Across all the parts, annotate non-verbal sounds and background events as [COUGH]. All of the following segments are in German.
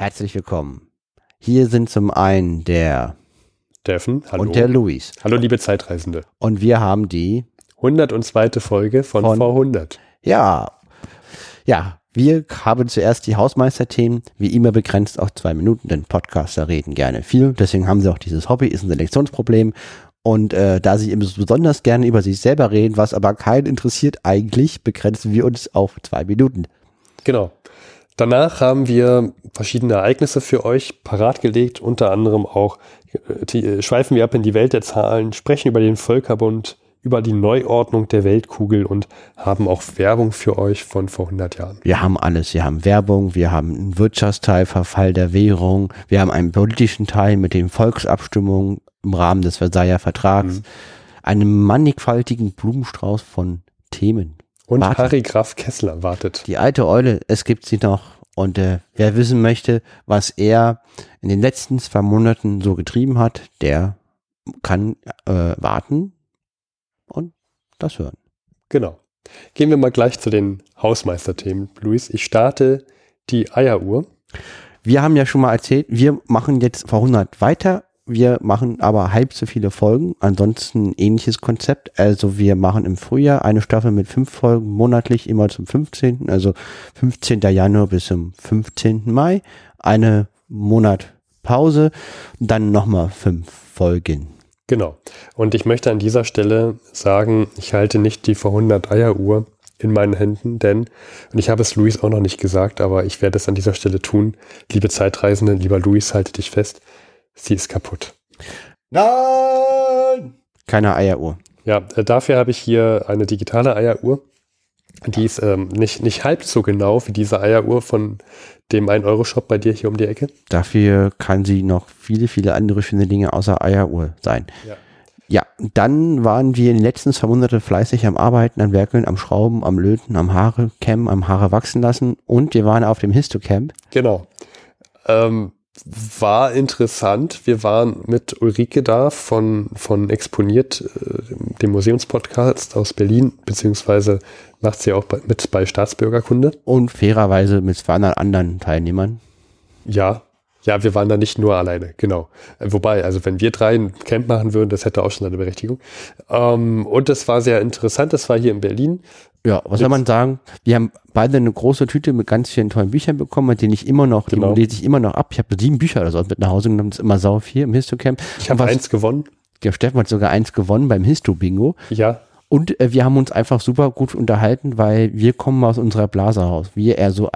Herzlich willkommen. Hier sind zum einen der Steffen, hallo. und der Luis. Hallo, liebe Zeitreisende. Und wir haben die, 102. Folge von, Von- V100. ja, ja, wir haben zuerst die Hausmeisterthemen, wie immer begrenzt auf zwei Minuten, denn Podcaster reden gerne viel. Deswegen haben sie auch dieses Hobby, ist ein Selektionsproblem. Und äh, da sie eben besonders gerne über sich selber reden, was aber keinen interessiert eigentlich, begrenzen wir uns auf zwei Minuten. Genau. Danach haben wir verschiedene Ereignisse für euch parat gelegt, unter anderem auch äh, die, äh, schweifen wir ab in die Welt der Zahlen, sprechen über den Völkerbund, über die Neuordnung der Weltkugel und haben auch Werbung für euch von vor 100 Jahren. Wir haben alles. Wir haben Werbung, wir haben einen Wirtschaftsteil, Verfall der Währung, wir haben einen politischen Teil mit den Volksabstimmungen im Rahmen des Versailler Vertrags, Mhm. einen mannigfaltigen Blumenstrauß von Themen. Und Warte. Harry Graf Kessler wartet. Die alte Eule, es gibt sie noch. Und äh, wer wissen möchte, was er in den letzten zwei Monaten so getrieben hat, der kann äh, warten und das hören. Genau. Gehen wir mal gleich zu den Hausmeisterthemen, Luis. Ich starte die Eieruhr. Wir haben ja schon mal erzählt, wir machen jetzt vor 100 weiter. Wir machen aber halb so viele Folgen. Ansonsten ähnliches Konzept. Also wir machen im Frühjahr eine Staffel mit fünf Folgen monatlich, immer zum 15. Also 15. Januar bis zum 15. Mai. Eine Monat Pause. Dann nochmal fünf Folgen. Genau. Und ich möchte an dieser Stelle sagen, ich halte nicht die vor 100 Eieruhr in meinen Händen, denn, und ich habe es Luis auch noch nicht gesagt, aber ich werde es an dieser Stelle tun. Liebe Zeitreisende, lieber Luis, halte dich fest, sie ist kaputt. Nein! Keine Eieruhr. Ja, äh, dafür habe ich hier eine digitale Eieruhr. Die ist ähm, nicht, nicht halb so genau wie diese Eieruhr von dem 1-Euro-Shop bei dir hier um die Ecke. Dafür kann sie noch viele, viele andere schöne Dinge außer Eieruhr sein. Ja. Ja, dann waren wir in den letzten zwei Monaten fleißig am Arbeiten, am Werkeln, am Schrauben, am Löten, am Haare kämmen, am Haare wachsen lassen und wir waren auf dem Histocamp. Genau. Ähm, war interessant. Wir waren mit Ulrike da von, von Exponiert, äh, dem Museumspodcast aus Berlin, beziehungsweise macht sie auch bei, mit bei Staatsbürgerkunde. Und fairerweise mit 200 anderen Teilnehmern. Ja, ja, wir waren da nicht nur alleine, genau. Wobei, also wenn wir drei ein Camp machen würden, das hätte auch schon eine Berechtigung. Ähm, und es war sehr interessant, das war hier in Berlin. Ja, was soll man sagen? Wir haben beide eine große Tüte mit ganz vielen tollen Büchern bekommen, mit denen ich immer noch, Genau. die lese ich immer noch ab. Ich habe sieben Bücher oder so mit nach Hause genommen, das ist immer sau viel im Histocamp. Ich habe eins gewonnen. Der Steffen hat sogar eins gewonnen beim Histo-Bingo. Ja, Und äh, wir haben uns einfach super gut unterhalten, weil wir kommen aus unserer Blase raus. Wir eher so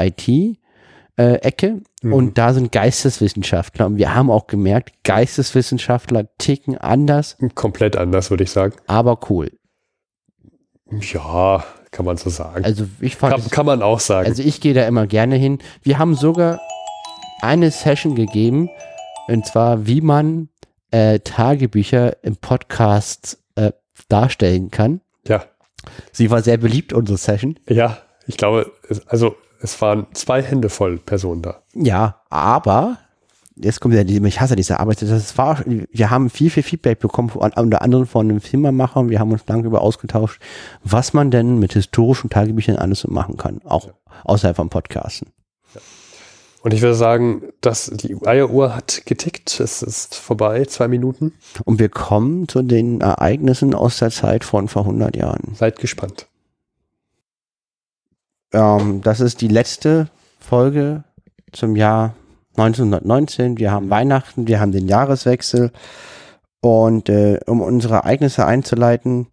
IT-Ecke Mhm. und da sind Geisteswissenschaftler. Und wir haben auch gemerkt, Geisteswissenschaftler ticken anders, komplett anders, würde ich sagen. aber cool. Ja, kann man so sagen. Also ich fand, kann, kann man auch sagen. also ich gehe da immer gerne hin. Wir haben sogar eine Session gegeben, und zwar wie man äh, Tagebücher im Podcast äh, darstellen kann. ja. Sie war sehr beliebt, unsere Session. Ja, ich glaube, also es waren zwei Hände voll Personen da. Ja, aber jetzt kommt ja die, ich hasse diese Arbeit. Das war, wir haben viel, viel Feedback bekommen, von, unter anderem von einem Filmemacher und wir haben uns lange über ausgetauscht, was man denn mit historischen Tagebüchern alles so machen kann, auch außerhalb vom Podcasten. Und ich würde sagen, dass die Eieruhr hat getickt. Es ist vorbei, zwei Minuten. Und wir kommen zu den Ereignissen aus der Zeit von vor 100 Jahren. Seid gespannt. Ähm, das ist die letzte Folge zum Jahr 1919. Wir haben Weihnachten, wir haben den Jahreswechsel. Und äh, um unsere Ereignisse einzuleiten,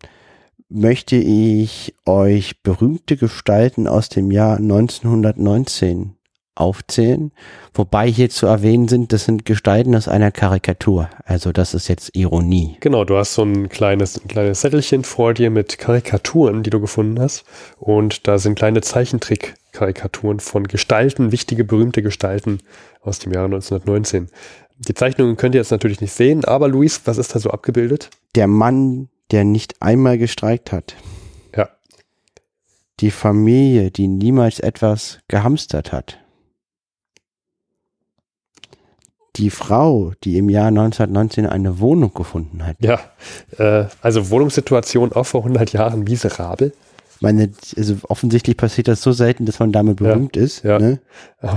möchte ich euch berühmte Gestalten aus dem Jahr 1919 aufzählen. Wobei hier zu erwähnen sind, das sind Gestalten aus einer Karikatur. Also das ist jetzt Ironie. Genau, du hast so ein kleines, ein kleines Zettelchen vor dir mit Karikaturen, die du gefunden hast. Und da sind kleine Zeichentrick-Karikaturen von Gestalten, wichtige, berühmte Gestalten aus dem Jahre 1919. Die Zeichnungen könnt ihr jetzt natürlich nicht sehen, aber Luis, was ist da so abgebildet? Der Mann, der nicht einmal gestreikt hat. Ja. Die Familie, die niemals etwas gehamstert hat. Die Frau, die im Jahr 1919 eine Wohnung gefunden hat. Ja, äh, also Wohnungssituation auch vor 100 Jahren miserabel. meine, also offensichtlich passiert das so selten, dass man damit berühmt ist. ja. Ne? [LAUGHS]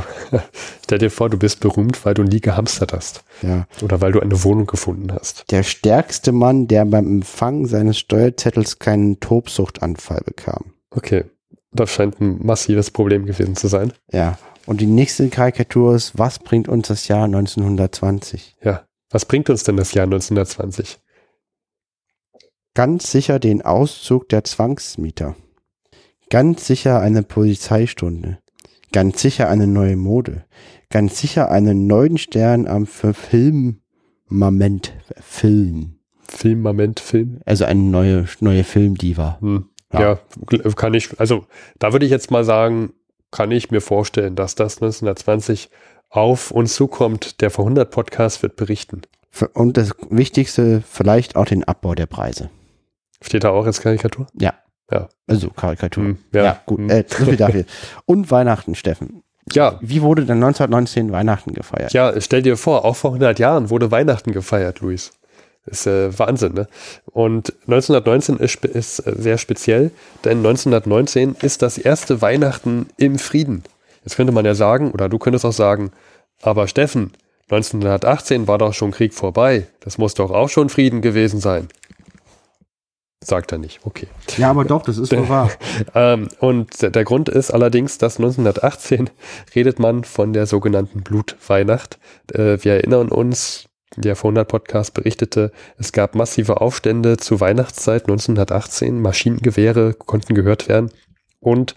Stell dir vor, du bist berühmt, weil du nie gehamstert hast. ja. Oder weil du eine Wohnung gefunden hast. Der stärkste Mann, der beim Empfang seines Steuerzettels keinen Tobsuchtanfall bekam. Okay. Das scheint ein massives Problem gewesen zu sein. Ja. Und die nächste Karikatur ist, was bringt uns das Jahr 1920? Ja. Was bringt uns denn das Jahr 1920? Ganz sicher den Auszug der Zwangsmieter. Ganz sicher eine Polizeistunde. Ganz sicher eine neue Mode. Ganz sicher einen neuen Stern am Verfilmament. Film. Filmament, Film. Also eine neue, neue Filmdiva. Hm. Ja. Ja. kann ich, also da würde ich jetzt mal sagen, kann ich mir vorstellen, dass das 1920 auf uns zukommt. Der vor 100 Podcast wird berichten. Und das Wichtigste, vielleicht auch den Abbau der Preise. Steht da auch als Karikatur? Ja. Ja. Also Karikatur. Hm, Ja, gut. Hm. Äh, so viel dafür. Und Weihnachten, Steffen. ja, Wie wurde denn 1919 Weihnachten gefeiert? ja, stell dir vor, auch vor 100 Jahren wurde Weihnachten gefeiert, Luis. Ist äh, Wahnsinn, ne? Und 1919 ist, ist äh, sehr speziell, denn 1919 ist das erste Weihnachten im Frieden. Jetzt könnte man ja sagen, oder du könntest auch sagen, aber Steffen, 1918 war doch schon Krieg vorbei. Das muss doch auch schon Frieden gewesen sein. Sagt er nicht, okay. Ja, aber doch, das ist wohl wahr. [LAUGHS] Ähm, und der- der Grund ist allerdings, dass 1918 redet man von der sogenannten Blutweihnacht. Äh, wir erinnern uns, der vor 100 Podcast berichtete, es gab massive Aufstände zur Weihnachtszeit 1918. Maschinengewehre konnten gehört werden. Und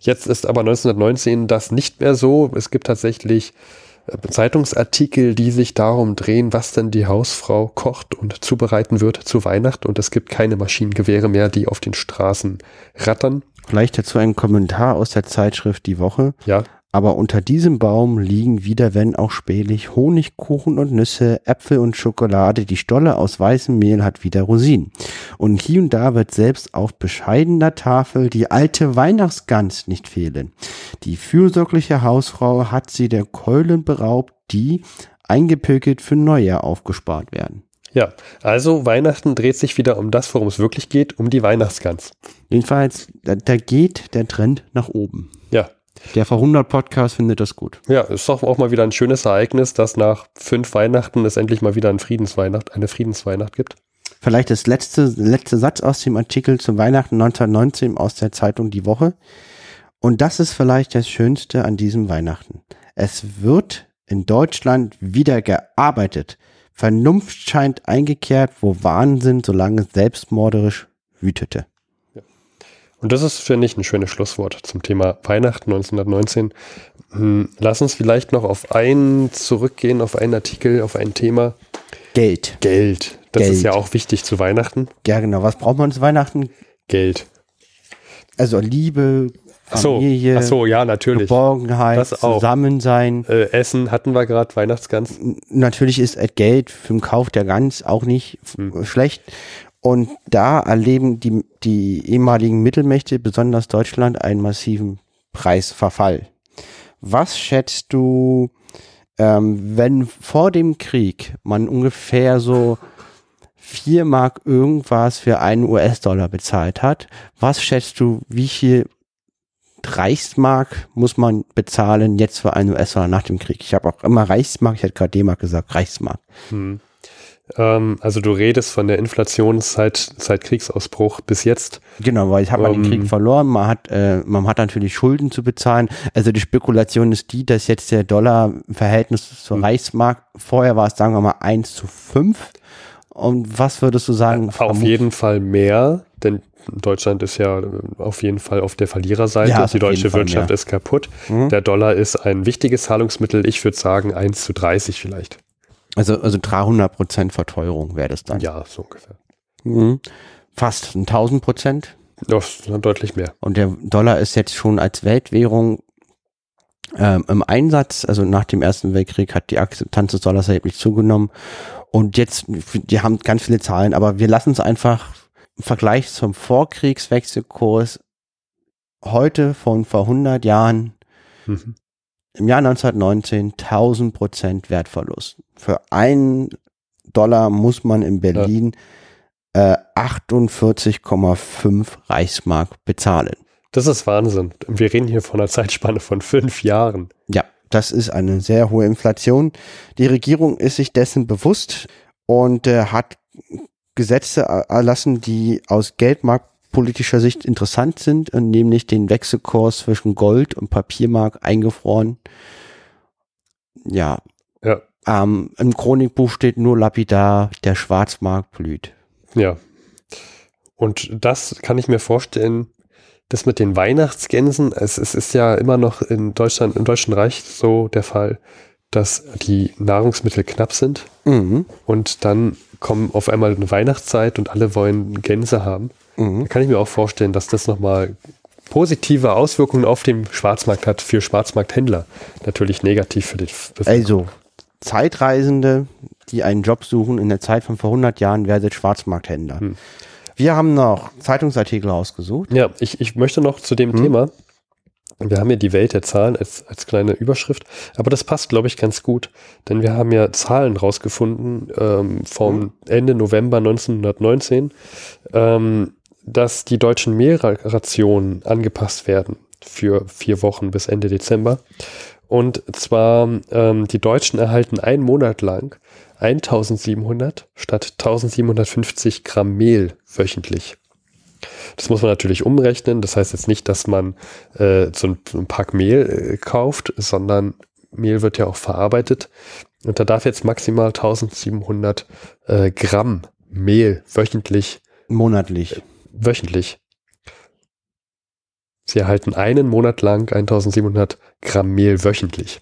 jetzt ist aber 1919 das nicht mehr so. Es gibt tatsächlich äh, Zeitungsartikel, die sich darum drehen, was denn die Hausfrau kocht und zubereiten wird zu Weihnacht. Und es gibt keine Maschinengewehre mehr, die auf den Straßen rattern. Vielleicht dazu ein Kommentar aus der Zeitschrift Die Woche. Ja, Aber unter diesem Baum liegen wieder, wenn auch spählich, Honigkuchen und Nüsse, Äpfel und Schokolade. Die Stolle aus weißem Mehl hat wieder Rosinen. Und hier und da wird selbst auf bescheidener Tafel die alte Weihnachtsgans nicht fehlen. Die fürsorgliche Hausfrau hat sie der Keulen beraubt, die eingepökelt für Neujahr aufgespart werden. ja. Also Weihnachten dreht sich wieder um das, worum es wirklich geht, um die Weihnachtsgans. Jedenfalls, da, da geht der Trend nach oben. Ja. Der vor 100 Podcast findet das gut. Ja, ist doch auch mal wieder ein schönes Ereignis, dass nach fünf Weihnachten es endlich mal wieder ein Friedensweihnacht, eine Friedensweihnacht gibt. Vielleicht das letzte, letzte Satz aus dem Artikel zu Weihnachten 1919 aus der Zeitung Die Woche. Und das ist vielleicht das Schönste an diesem Weihnachten. Es wird in Deutschland wieder gearbeitet. Vernunft scheint eingekehrt, wo Wahnsinn so lange selbstmorderisch wütete. Und das ist, finde ich, ein schönes Schlusswort zum Thema Weihnachten 1919. Hm, Lass uns vielleicht noch auf einen zurückgehen, auf einen Artikel, auf ein Thema. Geld. Geld. Das Geld. ist ja auch wichtig zu Weihnachten. Ja, genau. Was braucht man zu Weihnachten? Geld. Also Liebe, Ach so, Familie, ach so ja, natürlich. Geborgenheit, Das auch. Zusammensein. Äh, Essen hatten wir gerade, Weihnachtsgans. natürlich ist äh, Geld für den Kauf der Gans auch nicht Hm. schlecht. Und da erleben die, die ehemaligen Mittelmächte, besonders Deutschland, einen massiven Preisverfall. Was schätzt du, ähm, wenn vor dem Krieg man ungefähr so 4 Mark irgendwas für einen US-Dollar bezahlt hat, was schätzt du, wie viel Reichsmark muss man bezahlen jetzt für einen US-Dollar nach dem Krieg? Ich habe auch immer Reichsmark, ich hätte gerade D-Mark gesagt, Reichsmark. Hm. Ähm, also du redest von der Inflation seit, seit Kriegsausbruch bis jetzt. Genau, weil ich habe man den Ähm. Krieg verloren, man hat, äh, man hat natürlich Schulden zu bezahlen. Also die Spekulation ist die, dass jetzt der Dollar im Verhältnis zur Reichsmark, vorher war es, sagen wir mal, 1 zu 5. Und was würdest du sagen? Auf vermut- jeden Fall mehr, denn Deutschland ist ja äh, auf jeden Fall auf der Verliererseite. Ja, Die auf deutsche Wirtschaft mehr. ist kaputt. Mhm. Der Dollar ist ein wichtiges Zahlungsmittel. Ich würde sagen 1 zu 30 vielleicht. Also, also 300 Prozent Verteuerung wäre das dann. Ja, so ungefähr. Mhm. Fast 1000 Prozent. Ist deutlich mehr. Und der Dollar ist jetzt schon als Weltwährung ähm, im Einsatz. Also nach dem Ersten Weltkrieg hat die Akzeptanz des Dollars erheblich zugenommen. Und jetzt, die haben ganz viele Zahlen, aber wir lassen es einfach im Vergleich zum Vorkriegswechselkurs heute von vor 100 Jahren Mhm. im Jahr 1919 1000 Prozent Wertverlust. Für einen Dollar muss man in Berlin äh, 48,5 Reichsmark bezahlen. Das ist Wahnsinn. Wir reden hier von einer Zeitspanne von fünf Jahren. Ja, das ist eine sehr hohe Inflation. Die Regierung ist sich dessen bewusst und äh, hat Gesetze erlassen, die aus geldmarktpolitischer Sicht interessant sind, und nämlich den Wechselkurs zwischen Gold und Papiermark eingefroren. Ja. Ähm, Im Chronikbuch steht nur lapidar, der Schwarzmarkt blüht. Ja. Und das kann ich mir vorstellen, das mit den Weihnachtsgänsen, es, es ist ja immer noch in Deutschland, im Deutschen Reich so der Fall, dass die Nahrungsmittel knapp sind Mhm. und dann kommen auf einmal eine Weihnachtszeit und alle wollen Gänse haben. Mhm. Da kann ich mir auch vorstellen, dass das nochmal positive Auswirkungen auf den Schwarzmarkt hat für Schwarzmarkthändler. Natürlich negativ für die Bevölkerung. Also, Zeitreisende, die einen Job suchen in der Zeit von vor 100 Jahren, werdet Schwarzmarkthändler. Hm. Wir haben noch Zeitungsartikel ausgesucht. Ja, ich, ich möchte noch zu dem Hm. Thema. Wir haben ja die Welt der Zahlen als, als kleine Überschrift, aber das passt, glaube ich, ganz gut, denn wir haben ja Zahlen rausgefunden ähm, vom Ende November 1919, ähm, dass die deutschen Mehlrationen angepasst werden für vier Wochen bis Ende Dezember. Und zwar, ähm, die Deutschen erhalten einen Monat lang 1700 statt 1750 Gramm Mehl wöchentlich. Das muss man natürlich umrechnen. Das heißt jetzt nicht, dass man äh, so ein, ein Pack Mehl äh, kauft, sondern Mehl wird ja auch verarbeitet. Und da darf jetzt maximal 1700 äh, Gramm Mehl wöchentlich, Monatlich. wöchentlich. Sie erhalten einen Monat lang 1700 Gramm Mehl wöchentlich.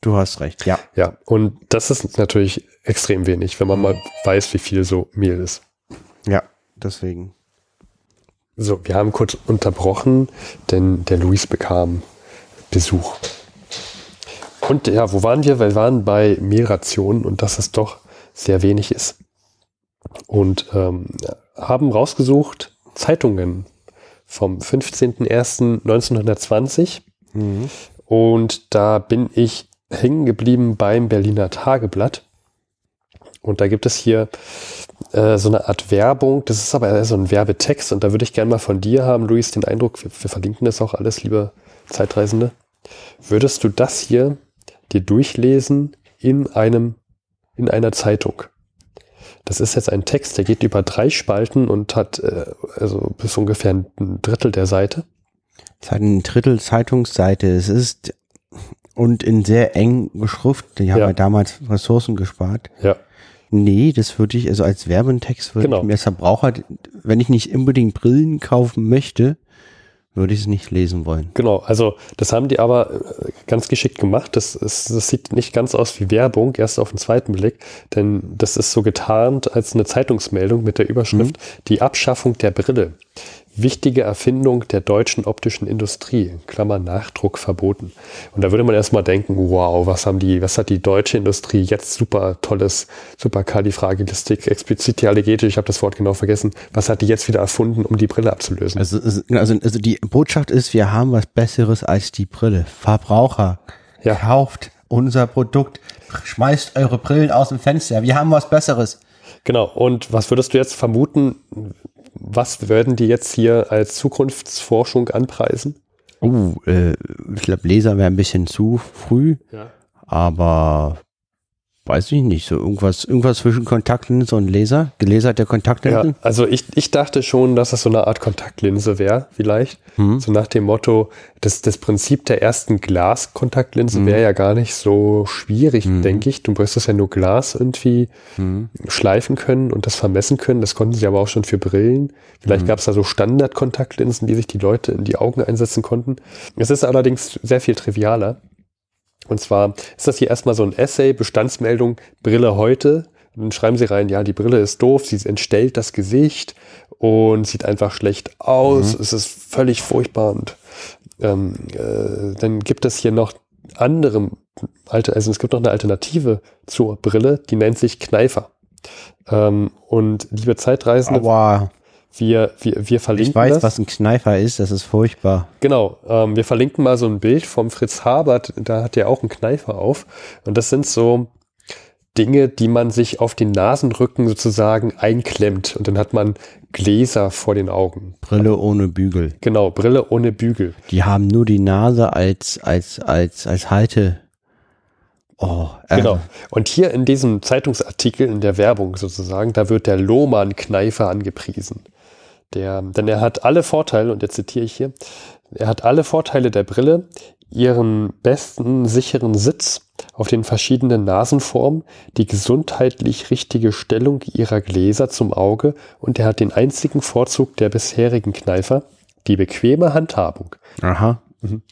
Du hast recht, ja. Ja, und das ist natürlich extrem wenig, wenn man mal weiß, wie viel so Mehl ist. Ja, deswegen. So, wir haben kurz unterbrochen, denn der Luis bekam Besuch. Und ja, wo waren wir? Wir waren bei Mehlrationen und dass es doch sehr wenig ist. Und ähm, haben rausgesucht Zeitungen vom 15.01.1920 Mhm. und da bin ich hängen geblieben beim Berliner Tageblatt. Und da gibt es hier äh, so eine Art Werbung. Das ist aber so ein Werbetext. Und da würde ich gerne mal von dir haben, Luis, den Eindruck, wir, wir verlinken das auch alles, liebe Zeitreisende. Würdest du das hier dir durchlesen in einem, in einer Zeitung? Das ist jetzt ein Text, der geht über drei Spalten und hat äh, also bis ungefähr ein Drittel der Seite. Es hat ein Drittel Zeitungsseite. Es ist und in sehr eng Schrift. Die haben Ja. ja damals Ressourcen gespart. Ja. Nee, das würde ich, also als Werbetext würde Genau. ich mir als Verbraucher, wenn ich nicht unbedingt Brillen kaufen möchte, würde ich es nicht lesen wollen. Genau, also das haben die aber äh, ganz geschickt gemacht. Das, ist, das sieht nicht ganz aus wie Werbung, erst auf den zweiten Blick, denn das ist so getarnt als eine Zeitungsmeldung mit der Überschrift Die Abschaffung der Brille. Wichtige Erfindung der deutschen optischen Industrie, in Klammer Nachdruck verboten. Und da würde man erstmal denken, wow, was haben die, was hat die deutsche Industrie jetzt super tolles, super Kalifragilistik, Explizitialegetisch, ich habe das Wort genau vergessen, was hat die jetzt wieder erfunden, um die Brille abzulösen? Also, also, also die Botschaft ist, wir haben was Besseres als die Brille. Verbraucher, Ja. kauft unser Produkt, schmeißt eure Brillen aus dem Fenster. Wir haben was Besseres. Genau. Und was würdest du jetzt vermuten? Was werden die jetzt hier als Zukunftsforschung anpreisen? Uh, äh, ich glaube, Laser wäre ein bisschen zu früh, Ja. aber weiß ich nicht, so irgendwas, irgendwas zwischen Kontaktlinse und Laser, gelaserte Ja, Kontaktlinsen. also ich, ich dachte schon, dass das so eine Art Kontaktlinse wäre, vielleicht. Hm. So nach dem Motto, das, das Prinzip der ersten Glaskontaktlinse wäre ja gar nicht so schwierig, denke ich. Du müsstest ja nur Glas irgendwie schleifen können und das vermessen können. Das konnten sie aber auch schon für Brillen. Vielleicht gab es da so Standardkontaktlinsen, die sich die Leute in die Augen einsetzen konnten. Es ist allerdings sehr viel trivialer. Und zwar ist das hier erstmal so ein Essay, Bestandsmeldung, Brille heute. Und dann schreiben sie rein, ja, die Brille ist doof, sie entstellt das Gesicht und sieht einfach schlecht aus, es ist völlig furchtbar. Und ähm, äh, dann gibt es hier noch andere, also es gibt noch eine Alternative zur Brille, die nennt sich Kneifer. Ähm, und liebe Zeitreisende, Aber wir, wir, wir verlinken ich weiß, das. was ein Kneifer ist, das ist furchtbar. Genau, ähm, wir verlinken mal so ein Bild vom Fritz Habert, da hat er auch einen Kneifer auf. Und das sind so Dinge, die man sich auf den Nasenrücken sozusagen einklemmt und dann hat man Gläser vor den Augen. Brille ohne Bügel. Genau, Brille ohne Bügel. Die haben nur die Nase als, als, als, als Halte. Oh, äh. Genau. Und hier in diesem Zeitungsartikel, in der Werbung sozusagen, da wird der Lohmann-Kneifer angepriesen. Der, denn er hat alle Vorteile, und jetzt zitiere ich hier, er hat alle Vorteile der Brille, ihren besten sicheren Sitz auf den verschiedenen Nasenformen, die gesundheitlich richtige Stellung ihrer Gläser zum Auge und er hat den einzigen Vorzug der bisherigen Kneifer, die bequeme Handhabung. Aha. Mhm.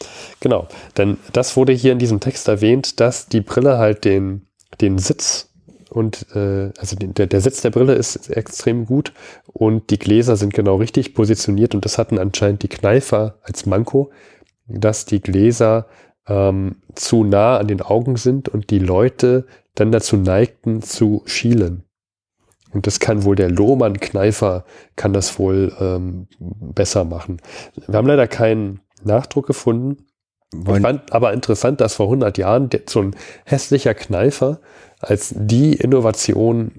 Genau, denn das wurde hier in diesem Text erwähnt, dass die Brille halt den, den Sitz und äh, also der, der Sitz der Brille ist extrem gut und die Gläser sind genau richtig positioniert und das hatten anscheinend die Kneifer als Manko, dass die Gläser ähm, zu nah an den Augen sind und die Leute dann dazu neigten zu schielen. Und das kann wohl der Lohmann-Kneifer, kann das wohl ähm, besser machen. Wir haben leider keinen Nachdruck gefunden. Ich fand aber interessant, dass vor 100 Jahren so ein hässlicher Kneifer als die Innovation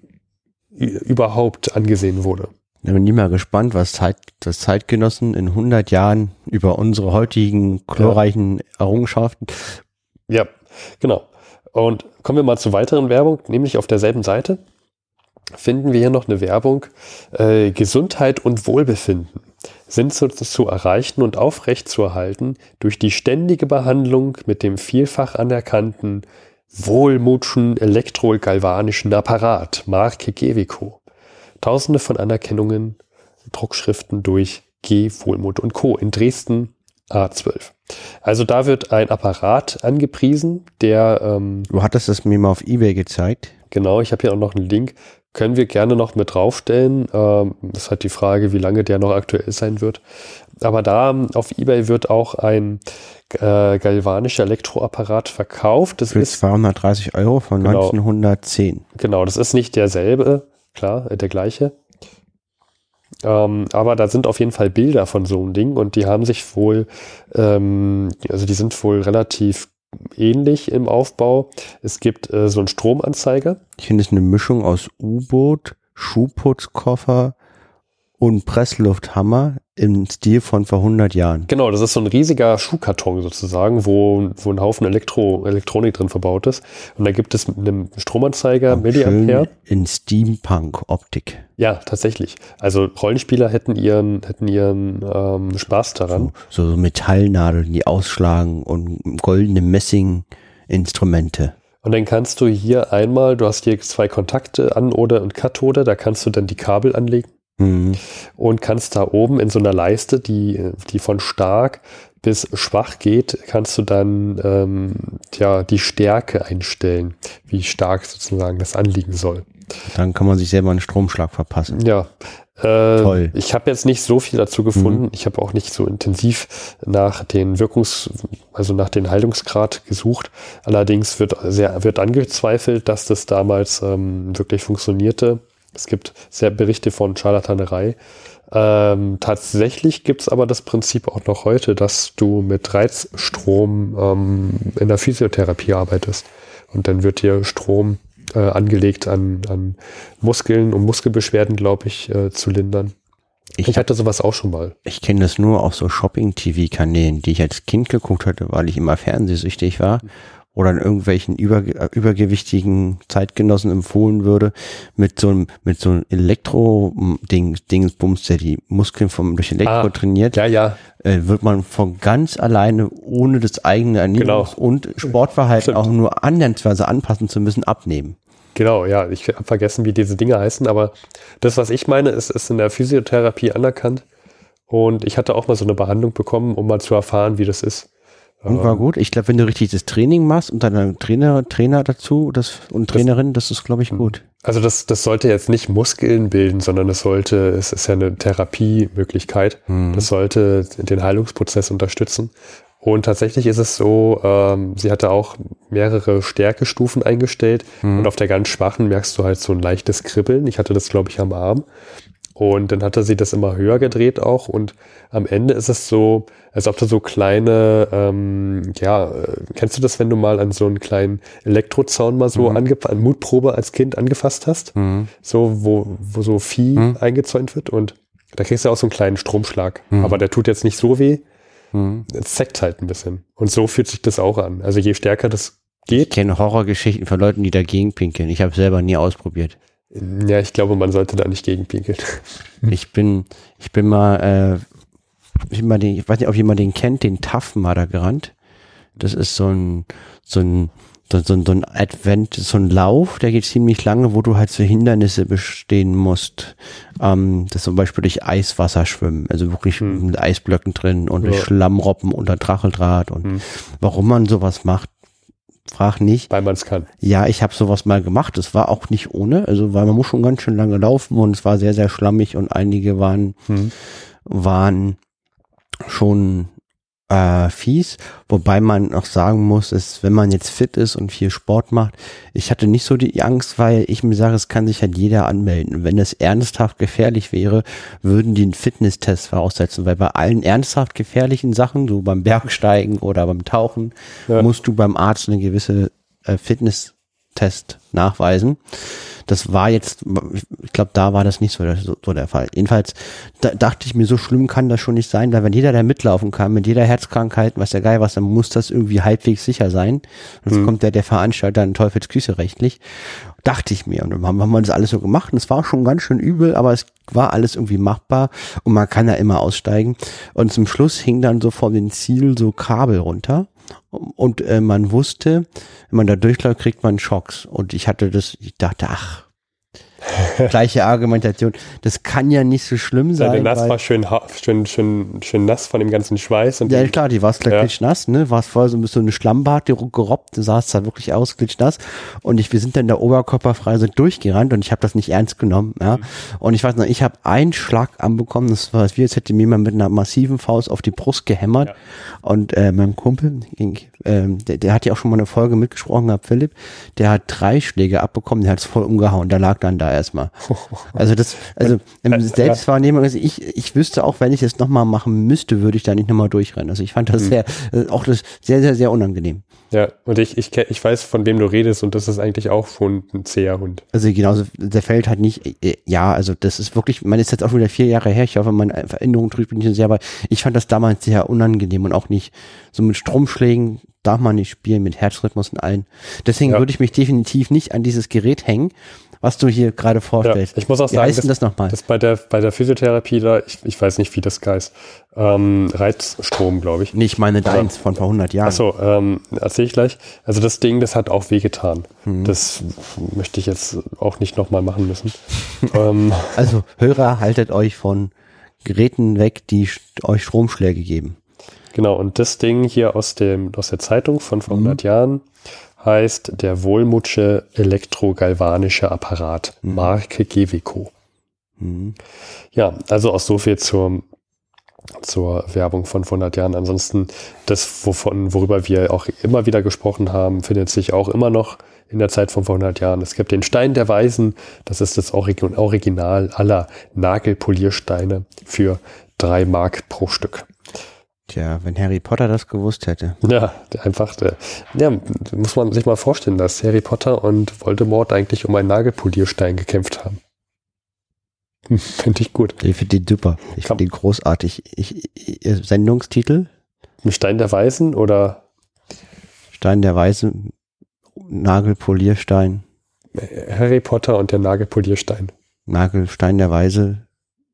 überhaupt angesehen wurde. Ich bin nie mal gespannt, was Zeit, das Zeitgenossen in 100 Jahren über unsere heutigen chlorreichen ja. Errungenschaften. Ja, genau. Und kommen wir mal zur weiteren Werbung, nämlich auf derselben Seite finden wir hier noch eine Werbung. Äh, Gesundheit und Wohlbefinden sind zu, zu erreichen und aufrechtzuerhalten durch die ständige Behandlung mit dem vielfach anerkannten Wohlmutschen elektrogalvanischen Apparat Marke Gevico. Tausende von Anerkennungen, Druckschriften durch G. Wohlmut und Co. in Dresden A12. Also da wird ein Apparat angepriesen, der... Ähm, du hattest es mir mal auf Ebay gezeigt. Genau, ich habe hier auch noch einen Link. Können wir gerne noch mit draufstellen. Ähm, das ist halt die Frage, wie lange der noch aktuell sein wird. Aber da ähm, auf Ebay wird auch ein äh, galvanischer Elektroapparat verkauft. Das Für ist 230 Euro von genau, 1910. Genau, das ist nicht derselbe, klar, äh, der gleiche. Ähm, aber da sind auf jeden Fall Bilder von so einem Ding und die haben sich wohl, ähm, also die sind wohl relativ ähnlich im Aufbau. Es gibt äh, so einen Stromanzeiger. Ich finde es eine Mischung aus U-Boot, Schuhputzkoffer, und Presslufthammer im Stil von vor 100 Jahren. Genau, das ist so ein riesiger Schuhkarton sozusagen, wo, wo ein Haufen Elektro, Elektronik drin verbaut ist. Und da gibt es einen Stromanzeiger, Milliampere. In Steampunk-Optik. Ja, tatsächlich. Also Rollenspieler hätten ihren, hätten ihren ähm, Spaß daran. So, so Metallnadeln, die ausschlagen und goldene Messing-Instrumente. Und dann kannst du hier einmal, du hast hier zwei Kontakte, Anode und Kathode, da kannst du dann die Kabel anlegen Mhm. Und kannst da oben in so einer Leiste, die, die von stark bis schwach geht, kannst du dann ähm, ja, die Stärke einstellen, wie stark sozusagen das anliegen soll. Dann kann man sich selber einen Stromschlag verpassen. Ja. Äh, Toll. Ich habe jetzt nicht so viel dazu gefunden. Mhm. Ich habe auch nicht so intensiv nach den Wirkungs-, also nach den Haltungsgrad gesucht. Allerdings wird sehr, wird angezweifelt, dass das damals ähm, wirklich funktionierte. Es gibt sehr Berichte von Scharlatanerei. Ähm, tatsächlich gibt es aber das Prinzip auch noch heute, dass du mit Reizstrom ähm, in der Physiotherapie arbeitest. Und dann wird dir Strom äh, angelegt an, an Muskeln, um Muskelbeschwerden, glaube ich, äh, zu lindern. Ich, ich, hatte sowas auch schon mal. Ich kenne das nur auf so Shopping-TV-Kanälen, die ich als Kind geguckt hatte, weil ich immer fernsehsüchtig war oder in irgendwelchen über, übergewichtigen Zeitgenossen empfohlen würde, mit so einem, mit so einem Elektro-Ding, Dingsbums, der die Muskeln vom, durch Elektro ah, trainiert, ja, ja. Äh, wird man von ganz alleine, ohne das eigene Ernährungs- genau. und Sportverhalten Stimmt. auch nur annäherungsweise anpassen zu müssen, abnehmen. Genau, ja, ich habe vergessen, wie diese Dinge heißen, aber das, was ich meine, ist, ist in der Physiotherapie anerkannt. Und ich hatte auch mal so eine Behandlung bekommen, um mal zu erfahren, wie das ist. Und war gut. Ich glaube, wenn du richtig das Training machst und dann Trainer, Trainer dazu das, und Trainerin, das, das ist, glaube ich, gut. Also das, das sollte jetzt nicht Muskeln bilden, sondern es sollte, es ist ja eine Therapiemöglichkeit. Mhm. Das sollte den Heilungsprozess unterstützen. Und tatsächlich ist es so, ähm, sie hatte auch mehrere Stärkestufen eingestellt mhm. und auf der ganz schwachen merkst du halt so ein leichtes Kribbeln. Ich hatte das, glaube ich, am Arm. Und dann hat er sie das immer höher gedreht auch. Und am Ende ist es so, als ob du so kleine, ähm, ja, äh, kennst du das, wenn du mal an so einen kleinen Elektrozaun mal so mhm. an Mutprobe als Kind angefasst hast? Mhm. So, wo, wo so Vieh mhm. eingezäunt wird und da kriegst du auch so einen kleinen Stromschlag. Mhm. Aber der tut jetzt nicht so weh. Mhm. Es zeckt halt ein bisschen. Und so fühlt sich das auch an. Also je stärker das geht. Ich kenne Horrorgeschichten von Leuten, die dagegen pinkeln. Ich habe selber nie ausprobiert. Ja, ich glaube, man sollte da nicht gegen pinkeln. [LAUGHS] Ich bin, ich bin mal, äh, ich, mal den, ich weiß nicht, ob jemand den kennt, den Tough Mudder gerannt. Das ist so ein, so ein, so, so, so ein Advent, so ein Lauf, der geht ziemlich lange, wo du halt so Hindernisse bestehen musst. Ähm, das zum Beispiel durch Eiswasser schwimmen, also wirklich hm. mit Eisblöcken drin und ja. durch Schlammroppen unter Dracheldraht und hm. warum man sowas macht, frag nicht. Weil man es kann. Ja, ich habe sowas mal gemacht. Es war auch nicht ohne, also weil man muss schon ganz schön lange laufen und es war sehr, sehr schlammig und einige waren, hm. waren schon äh, fies, wobei man noch sagen muss, ist, wenn man jetzt fit ist und viel Sport macht, ich hatte nicht so die Angst, weil ich mir sage, es kann sich halt jeder anmelden. wenn es ernsthaft gefährlich wäre, würden die einen Fitnesstest voraussetzen, weil bei allen ernsthaft gefährlichen Sachen, so beim Bergsteigen oder beim Tauchen, ja. musst du beim Arzt eine gewisse äh, Fitnesstest nachweisen. Das war jetzt, ich glaube, da war das nicht so, so, so der Fall. Jedenfalls da, dachte ich mir, so schlimm kann das schon nicht sein, weil wenn jeder, der mitlaufen kann, mit jeder Herzkrankheit, was der geil was, dann muss das irgendwie halbwegs sicher sein. Sonst mhm. kommt der, der Veranstalter in Teufelsküche rechtlich. Dachte ich mir. Und dann haben wir das alles so gemacht. Und es war schon ganz schön übel, aber es war alles irgendwie machbar und man kann ja immer aussteigen. Und zum Schluss hing dann so vor dem Ziel so Kabel runter und äh, man wusste, wenn man da durchläuft, kriegt man Schocks. Und ich hatte das, ich dachte, ach, [LAUGHS] gleiche Argumentation. Das kann ja nicht so schlimm sein. Deine Nass war schön, schön, schön, schön nass von dem ganzen Schweiß. Und ja, klar, die war gleich ja. nass, ne? War es voll so, so eine Schlammbad, die gerobbt, du sahst da wirklich aus, nass. Und ich, wir sind dann der Oberkörperfrei so durchgerannt und ich habe das nicht ernst genommen, ja. Mhm. Und ich weiß noch, ich habe einen Schlag anbekommen, das war wie, als hätte mir jemand mit einer massiven Faust auf die Brust gehämmert. Ja. Und äh, mein Kumpel, äh, der, der hat ja auch schon mal eine Folge mitgesprochen gehabt, Philipp, der hat drei Schläge abbekommen, der hat es voll umgehauen, der lag dann da erstmal. Also das, also ähm, [LAUGHS] Selbstwahrnehmung, also ich, ich wüsste auch, wenn ich es nochmal machen müsste, würde ich da nicht nochmal durchrennen. Also ich fand das mhm. sehr, äh, auch das sehr, sehr, sehr unangenehm. Ja, und ich, ich, ich weiß, von wem du redest und das ist eigentlich auch schon ein zäher Hund. Also genauso, der fällt halt nicht, äh, ja, also das ist wirklich, man ist jetzt auch wieder vier Jahre her, ich hoffe, meine Veränderung drückt mich nicht sehr, aber ich fand das damals sehr unangenehm und auch nicht so mit Stromschlägen darf man nicht spielen, mit Herzrhythmus und allen. Deswegen ja. würde ich mich definitiv nicht an dieses Gerät hängen, was du hier gerade vorstellst. Ja, ich muss auch wie sagen, das, das nochmal? Das bei der, bei der Physiotherapie da, ich, ich weiß nicht, wie das heißt, ähm, Reizstrom, glaube ich. Nicht meine deins von vor 100 Jahren. Achso, ähm, erzähle ich gleich. Also das Ding, das hat auch wehgetan. Hm. Das möchte ich jetzt auch nicht nochmal machen müssen. [LAUGHS] ähm, also Hörer, haltet euch von Geräten weg, die euch Stromschläge geben. Genau, und das Ding hier aus, dem, aus der Zeitung von vor 100 mhm. Jahren heißt der Wohlmutsche elektrogalvanische Apparat, mhm. Marke Gewico. Mhm. Ja, also auch so viel zur, zur Werbung von vor 100 Jahren. Ansonsten das, wovon, worüber wir auch immer wieder gesprochen haben, findet sich auch immer noch in der Zeit von vor 100 Jahren. Es gibt den Stein der Weisen, das ist das Original aller Nagelpoliersteine für drei Mark pro Stück. Tja, wenn Harry Potter das gewusst hätte. Ja, einfach, der, ja, muss man sich mal vorstellen, dass Harry Potter und Voldemort eigentlich um einen Nagelpolierstein gekämpft haben. [LAUGHS] Finde ich gut. Ich finde den super. Ich finde den großartig. Ich, ich, Sendungstitel? Stein der Weisen oder? Stein der Weisen, Nagelpolierstein. Harry Potter und der Nagelpolierstein. Nagelstein der Weise.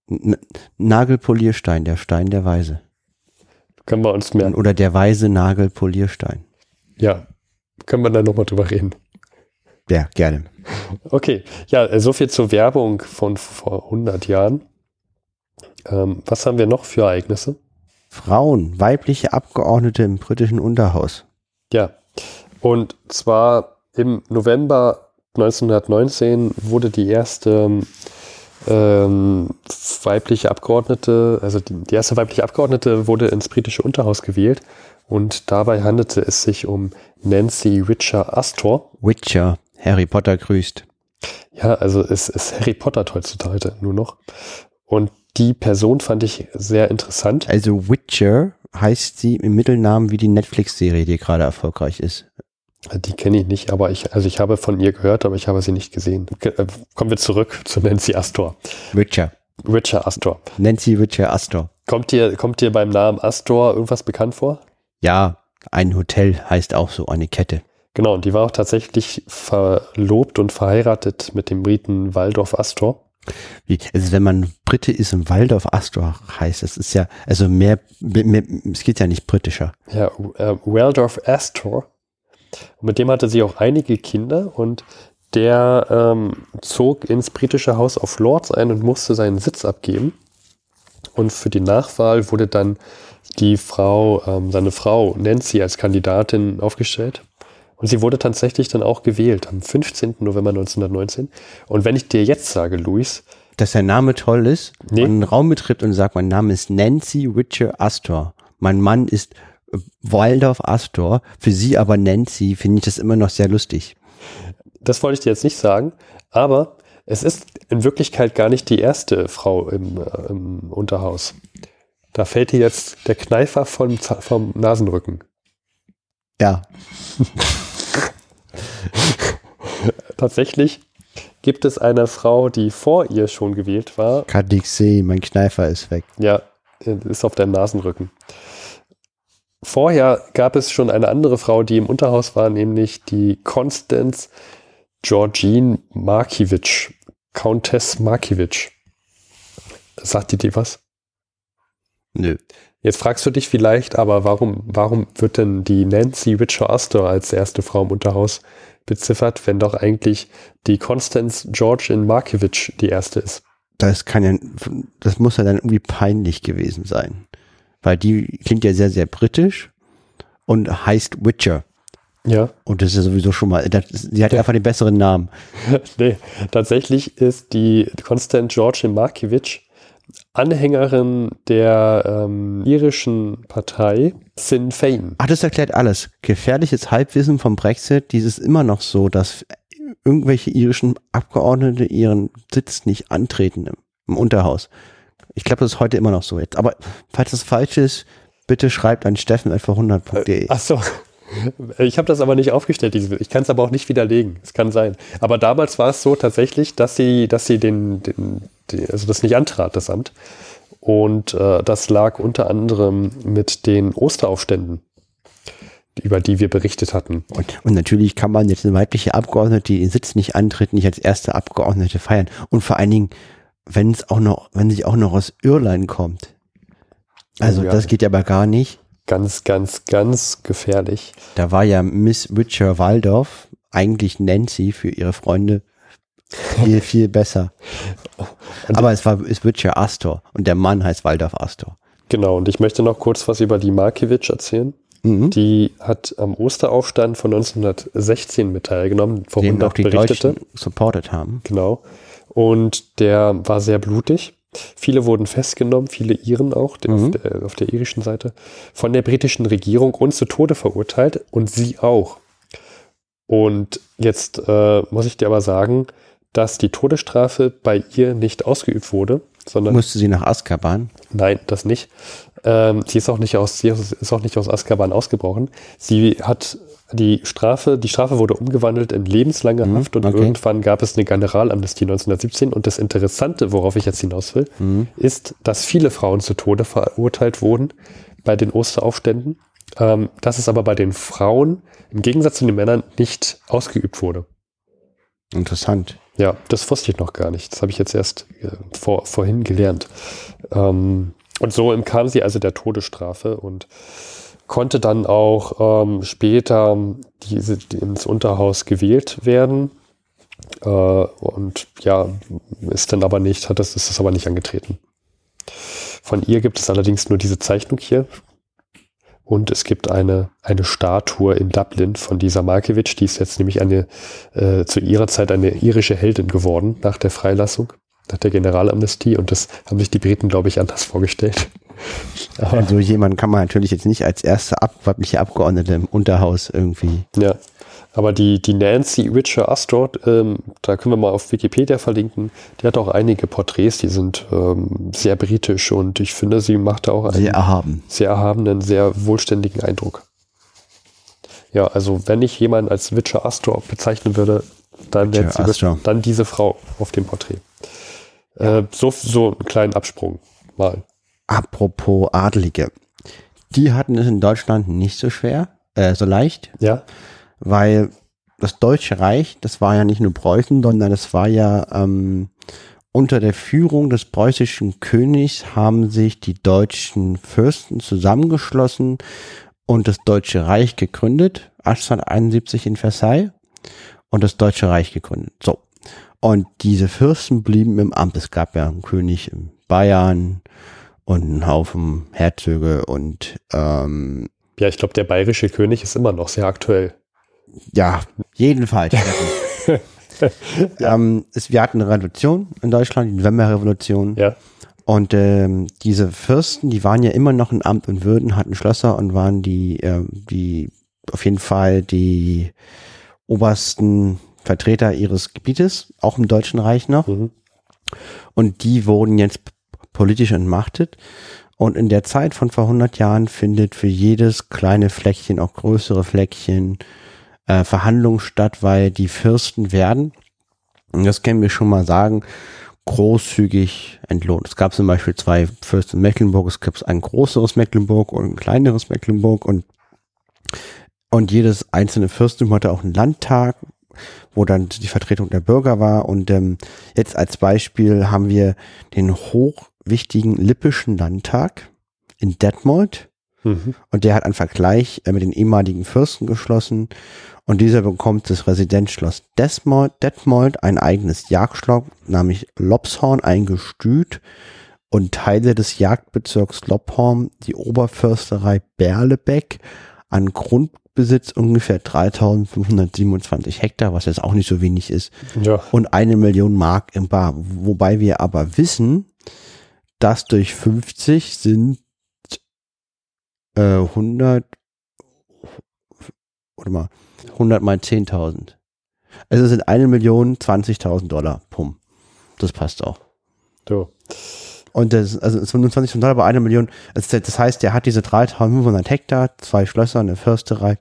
N Nagelpolierstein, der Stein der Weise. Können wir uns merken. Oder der weise Nagelpolierstein. Ja, können wir da nochmal drüber reden. Ja, gerne. Okay, ja, äh, so viel zur Werbung von vor 100 Jahren. Ähm, was haben wir noch für Ereignisse? Frauen, weibliche Abgeordnete im britischen Unterhaus. Ja, und zwar im November 1919 wurde die erste ähm, weibliche Abgeordnete, also die, die erste weibliche Abgeordnete wurde ins britische Unterhaus gewählt und dabei handelte es sich um Nancy Witcher Astor. Witcher, Harry Potter grüßt. Ja, also es ist Harry Potter heutzutage nur noch. Und die Person fand ich sehr interessant. Also Witcher heißt sie im Mittelnamen wie die Netflix-Serie, die gerade erfolgreich ist. Die kenne ich nicht, aber ich, also ich habe von ihr gehört, aber ich habe sie nicht gesehen. Äh, kommen wir zurück [LAUGHS] zu Nancy Astor. Witcher. Witcher Astor. Nancy Witcher Astor. Kommt dir, kommt dir beim Namen Astor irgendwas bekannt vor? Ja, ein Hotel heißt auch so, eine Kette. Genau, und die war auch tatsächlich verlobt und verheiratet mit dem Briten Waldorf Astor. Wie, also wenn man Brite ist und Waldorf Astor heißt, das ist ja, also mehr, mehr es geht ja nicht britischer. Ja, äh, Waldorf Astor. Und mit dem hatte sie auch einige Kinder und der ähm, zog ins britische Haus of Lords ein und musste seinen Sitz abgeben. Und für die Nachwahl wurde dann die Frau, ähm, seine Frau Nancy als Kandidatin aufgestellt. Und sie wurde tatsächlich dann auch gewählt am 15. November 1919. Und wenn ich dir jetzt sage, Luis, dass der Name toll ist, nee. man einen Raum betritt und sagt, mein Name ist Nancy Witcher Astor. Mein Mann ist Waldorf Astor, für sie aber Nancy, finde ich das immer noch sehr lustig. Das wollte ich dir jetzt nicht sagen, aber es ist in Wirklichkeit gar nicht die erste Frau im, äh, im Unterhaus. Da fällt dir jetzt der Kneifer vom, vom Nasenrücken. Ja. [LAUGHS] Tatsächlich gibt es eine Frau, die vor ihr schon gewählt war. Kann ich sehen, mein Kneifer ist weg. Ja, ist auf deinem Nasenrücken. Vorher gab es schon eine andere Frau, die im Unterhaus war, nämlich die Constance Georgine Markiewicz, Countess Markiewicz. Sagt die dir was? Nö. Jetzt fragst du dich vielleicht, aber warum, warum wird denn die Nancy Witcher Astor als erste Frau im Unterhaus beziffert, wenn doch eigentlich die Constance George in Markiewicz die erste ist? Das kann ja, das muss ja dann irgendwie peinlich gewesen sein. Weil die klingt ja sehr, sehr britisch und heißt Witcher. Ja. Und das ist ja sowieso schon mal, das, sie hat ja. einfach den besseren Namen. [LAUGHS] nee, tatsächlich ist die Constance George Markiewicz Anhängerin der ähm, irischen Partei Sinn Fein. Ach, das erklärt alles. Gefährliches Halbwissen vom Brexit, dieses immer noch so, dass irgendwelche irischen Abgeordnete ihren Sitz nicht antreten im, im Unterhaus. Ich glaube, das ist heute immer noch so jetzt. Aber falls das falsch ist, bitte schreibt an steffen.100.de. Äh, ach so. [LAUGHS] Ich habe das aber nicht aufgestellt, ich kann es aber auch nicht widerlegen. Es kann sein. Aber damals war es so tatsächlich, dass sie, dass sie den, den, den also das nicht antrat, das Amt. Und äh, das lag unter anderem mit den Osteraufständen, über die wir berichtet hatten. Und, und natürlich kann man jetzt eine weibliche Abgeordnete, die den Sitz nicht antritt, nicht als erste Abgeordnete feiern. Und vor allen Dingen, wenn es auch noch, wenn sie auch noch aus Irland kommt. Also ja. das geht ja aber gar nicht ganz, ganz, ganz gefährlich. Da war ja Miss Witcher Waldorf eigentlich Nancy für ihre Freunde viel, viel besser. [LAUGHS] Aber es war ist Witcher Astor und der Mann heißt Waldorf Astor. Genau, und ich möchte noch kurz was über die Markiewicz erzählen. Mhm. Die hat am Osteraufstand von 1916 mit teilgenommen, worin auch die berichtete. Deutschen supported haben. Genau. Und der war sehr blutig. Viele wurden festgenommen, viele Iren auch, mhm. auf, der, auf, der, irischen Seite, von der britischen Regierung und zu Tode verurteilt und sie auch. Und jetzt äh, muss ich dir aber sagen, dass die Todesstrafe bei ihr nicht ausgeübt wurde, sondern. Musste sie nach Azkaban? Nein, das nicht. Ähm, sie ist auch nicht aus, sie ist auch nicht aus Azkaban ausgebrochen. Sie hat die Strafe, die Strafe wurde umgewandelt in lebenslange mhm, Haft und okay. irgendwann gab es eine Generalamnestie 1917. Und das Interessante, worauf ich jetzt hinaus will, mhm. ist, dass viele Frauen zu Tode verurteilt wurden bei den Osteraufständen. Ähm, dass es aber bei den Frauen im Gegensatz zu den Männern nicht ausgeübt wurde. Interessant. Ja, das wusste ich noch gar nicht. Das habe ich jetzt erst äh, vor, vorhin gelernt. Ähm, und so kam sie also der Todesstrafe und konnte dann auch ähm, später diese, ins Unterhaus gewählt werden. Äh, und ja, ist dann aber nicht, hat das, ist das aber nicht angetreten. Von ihr gibt es allerdings nur diese Zeichnung hier. Und es gibt eine, eine Statue in Dublin von dieser Markiewicz, die ist jetzt nämlich eine, äh, zu ihrer Zeit eine irische Heldin geworden nach der Freilassung, nach der Generalamnestie. Und das haben sich die Briten, glaube ich, anders vorgestellt. Aber so jemand kann man natürlich jetzt nicht als erste ab weibliche Abgeordnete im Unterhaus irgendwie. Ja, Aber die, die Nancy Witcher Astor, ähm, da können wir mal auf Wikipedia verlinken, die hat auch einige Porträts, die sind ähm, sehr britisch und ich finde, sie macht da auch einen Sehr erhaben. sehr erhabenen, sehr wohlständigen Eindruck. Ja, also wenn ich jemanden als Witcher Astor bezeichnen würde, dann, wäre sie dann diese Frau auf dem Porträt. Äh, so, so einen kleinen Absprung mal. Apropos Adlige. Die hatten es in Deutschland nicht so schwer, äh, so leicht, Ja, weil das Deutsche Reich, das war ja nicht nur Preußen, sondern es war ja ähm, unter der Führung des preußischen Königs haben sich die deutschen Fürsten zusammengeschlossen und das Deutsche Reich gegründet, 1871 in Versailles und das Deutsche Reich gegründet. So. Und diese Fürsten blieben im Amt. Es gab ja einen König in Bayern und einen Haufen Herzöge und ähm, ja, ich glaube, der bayerische König ist immer noch sehr aktuell. ja, jedenfalls. [LAUGHS] ähm, es, wir hatten eine Revolution in Deutschland, die Novemberrevolution. Ja, Und ähm, diese Fürsten, die waren ja immer noch in Amt und Würden, hatten Schlösser und waren die, ähm, die auf jeden Fall die obersten Vertreter ihres Gebietes, auch im Deutschen Reich noch. Mhm. Und die wurden jetzt politisch entmachtet. Und in der Zeit von vor 100 Jahren findet für jedes kleine Fleckchen, auch größere Fleckchen, äh, Verhandlungen statt, weil die Fürsten werden, und das können wir schon mal sagen, großzügig entlohnt. Es gab zum Beispiel zwei Fürsten Mecklenburg, es gibt ein größeres Mecklenburg und ein kleineres Mecklenburg und, und jedes einzelne Fürstum hatte auch einen Landtag, wo dann die Vertretung der Bürger war. Und ähm, jetzt als Beispiel haben wir den hochwichtigen Lippischen Landtag in Detmold. Mhm. Und der hat einen Vergleich äh, mit den ehemaligen Fürsten geschlossen. Und dieser bekommt das Residenzschloss Desmold, Detmold, ein eigenes Jagdschloss, nämlich Lopshorn, ein Gestüt und Teile des Jagdbezirks Lopphorn, die Oberförsterei Berlebeck, an Grundbesitz ungefähr 3527 Hektar, was jetzt auch nicht so wenig ist, ja, und eine Million Mark im Bar. Wobei wir aber wissen, dass durch 50 sind äh, 100 oder mal 100 mal 10.000. Also es sind eine Million 20.000 Dollar. Pum. Das passt auch. so. Und das, also es sind 25 Dollar bei einer Million. Das, das heißt, der hat diese 3.500 Hektar, zwei Schlösser, eine Försterei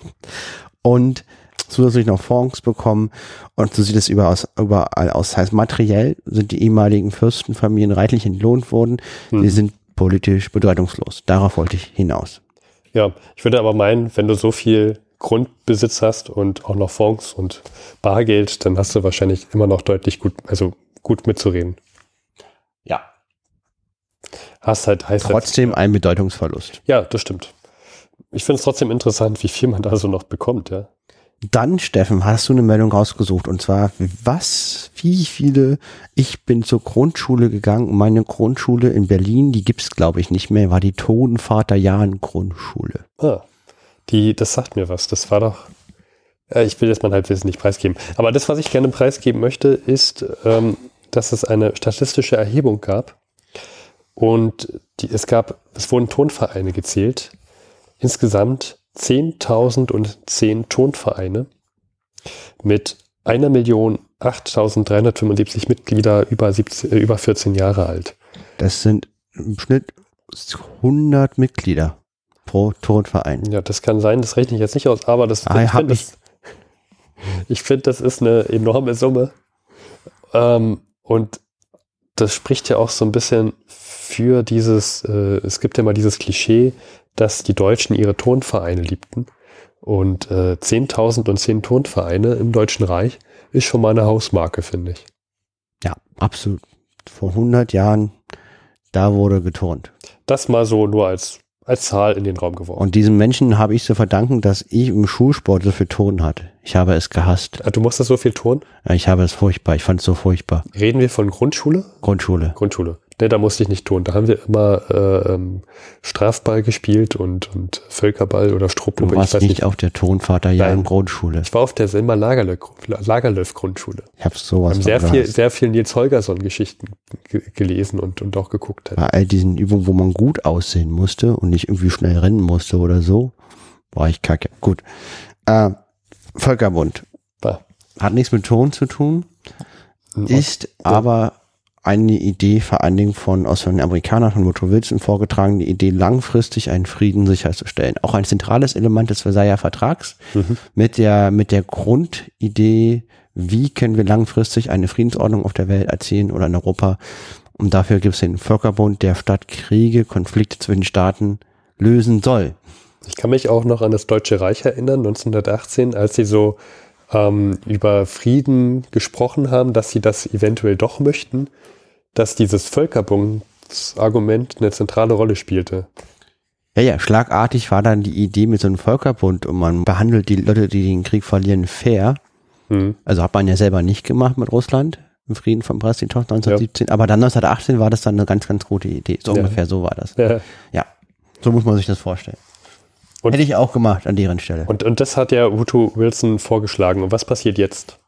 [LAUGHS] und zusätzlich noch Fonds bekommen. Und so sieht es überall aus. Überall aus. Das heißt, materiell sind die ehemaligen Fürstenfamilien reichlich entlohnt worden. Hm. Sie sind politisch bedeutungslos. Darauf wollte ich hinaus. Ja, ich würde aber meinen, wenn du so viel Grundbesitz hast und auch noch Fonds und Bargeld, dann hast du wahrscheinlich immer noch deutlich gut, also gut mitzureden. Ja. Hast halt, heißt Trotzdem ein Bedeutungsverlust. Halt, ja, das stimmt. Ich finde es trotzdem interessant, wie viel man da so noch bekommt, ja. Dann, Steffen, hast du eine Meldung rausgesucht und zwar, was, wie viele, ich bin zur Grundschule gegangen meine Grundschule in Berlin, die gibt's glaube ich nicht mehr, war die Totenvater Jahn Grundschule. Ah, die, das sagt mir was. Das war doch. Äh, ich will jetzt mein Halbwissen nicht preisgeben. Aber das, was ich gerne preisgeben möchte, ist, ähm, dass es eine statistische Erhebung gab. Und die, es gab, es wurden Tonvereine gezählt. Insgesamt 10.010 Tonvereine mit einer Million 8.375 Mitglieder über, 17, äh, über 14 Jahre alt. Das sind im Schnitt 100 Mitglieder pro Tonverein. Ja, das kann sein, das rechne ich jetzt nicht aus, aber das, Ah, ich finde, das, ich find, das ist eine enorme Summe. Ähm, und das spricht ja auch so ein bisschen für dieses, äh, es gibt ja mal dieses Klischee, dass die Deutschen ihre Tonvereine liebten. Und äh, 10.000 und 10 Tonvereine im Deutschen Reich ist schon mal eine Hausmarke, finde ich. Ja, absolut. Vor 100 Jahren, da wurde geturnt. Das mal so nur als, als Zahl in den Raum geworfen. Und diesen Menschen habe ich zu verdanken, dass ich im Schulsport so viel Ton hatte. Ich habe es gehasst. Ah, Du musstest so viel Ton? Ich habe es furchtbar. Ich fand es so furchtbar. Reden wir von Grundschule? Grundschule. Grundschule. Ne, da musste ich nicht tun. Da haben wir immer äh, ähm, Strafball gespielt und, und Völkerball oder Du Struppe. warst ich weiß nicht nicht. auf der Tonvater ja in Grundschule. Ich war auf der Selma Lagerlöf, Lagerlöf Grundschule. Ich habe Wir sowas haben sehr viel, sehr viel Nils Holgersson Geschichten ge gelesen und, und auch geguckt. Bei all diesen Übungen, wo man gut aussehen musste und nicht irgendwie schnell rennen musste oder so, war ich kacke. Gut. Äh, Völkerbund. Ah. Hat nichts mit Ton zu tun, ist aber eine Idee vor allen Dingen von, aus den Amerikanern, von Woodrow Wilson vorgetragen, die Idee langfristig einen Frieden sicherzustellen. Auch ein zentrales Element des Versailler Vertrags Mhm. mit der, mit der Grundidee, wie können wir langfristig eine Friedensordnung auf der Welt erzielen oder in Europa. Und dafür gibt es den Völkerbund, der statt Kriege, Konflikte zwischen Staaten lösen soll. Ich kann mich auch noch an das Deutsche Reich erinnern, 1918, als sie so ähm, über Frieden gesprochen haben, dass sie das eventuell doch möchten, dass dieses Völkerbundsargument eine zentrale Rolle spielte. Ja, ja, schlagartig war dann die Idee mit so einem Völkerbund und man behandelt die Leute, die den Krieg verlieren, fair. Hm. Also hat man ja selber nicht gemacht mit Russland im Frieden von Brest-Litovsk 1917, aber dann 1918 war das dann eine ganz, ganz gute Idee. So Ja. ungefähr so war das. Ja. Ja, so muss man sich das vorstellen. Und- Hätte ich auch gemacht an deren Stelle. Und, und das hat ja Woodrow Wilson vorgeschlagen. Und was passiert jetzt?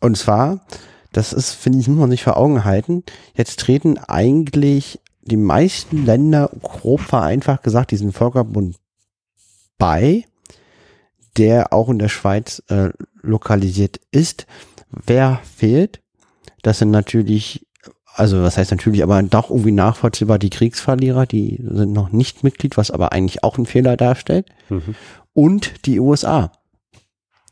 Und zwar, das ist, finde ich, muss man sich vor Augen halten, jetzt treten eigentlich die meisten Länder, grob vereinfacht gesagt, diesen Völkerbund bei, der auch in der Schweiz äh, lokalisiert ist. Wer fehlt? Das sind natürlich, also was heißt natürlich, aber doch irgendwie nachvollziehbar die Kriegsverlierer, die sind noch nicht Mitglied, was aber eigentlich auch einen Fehler darstellt. Mhm. Und die USA.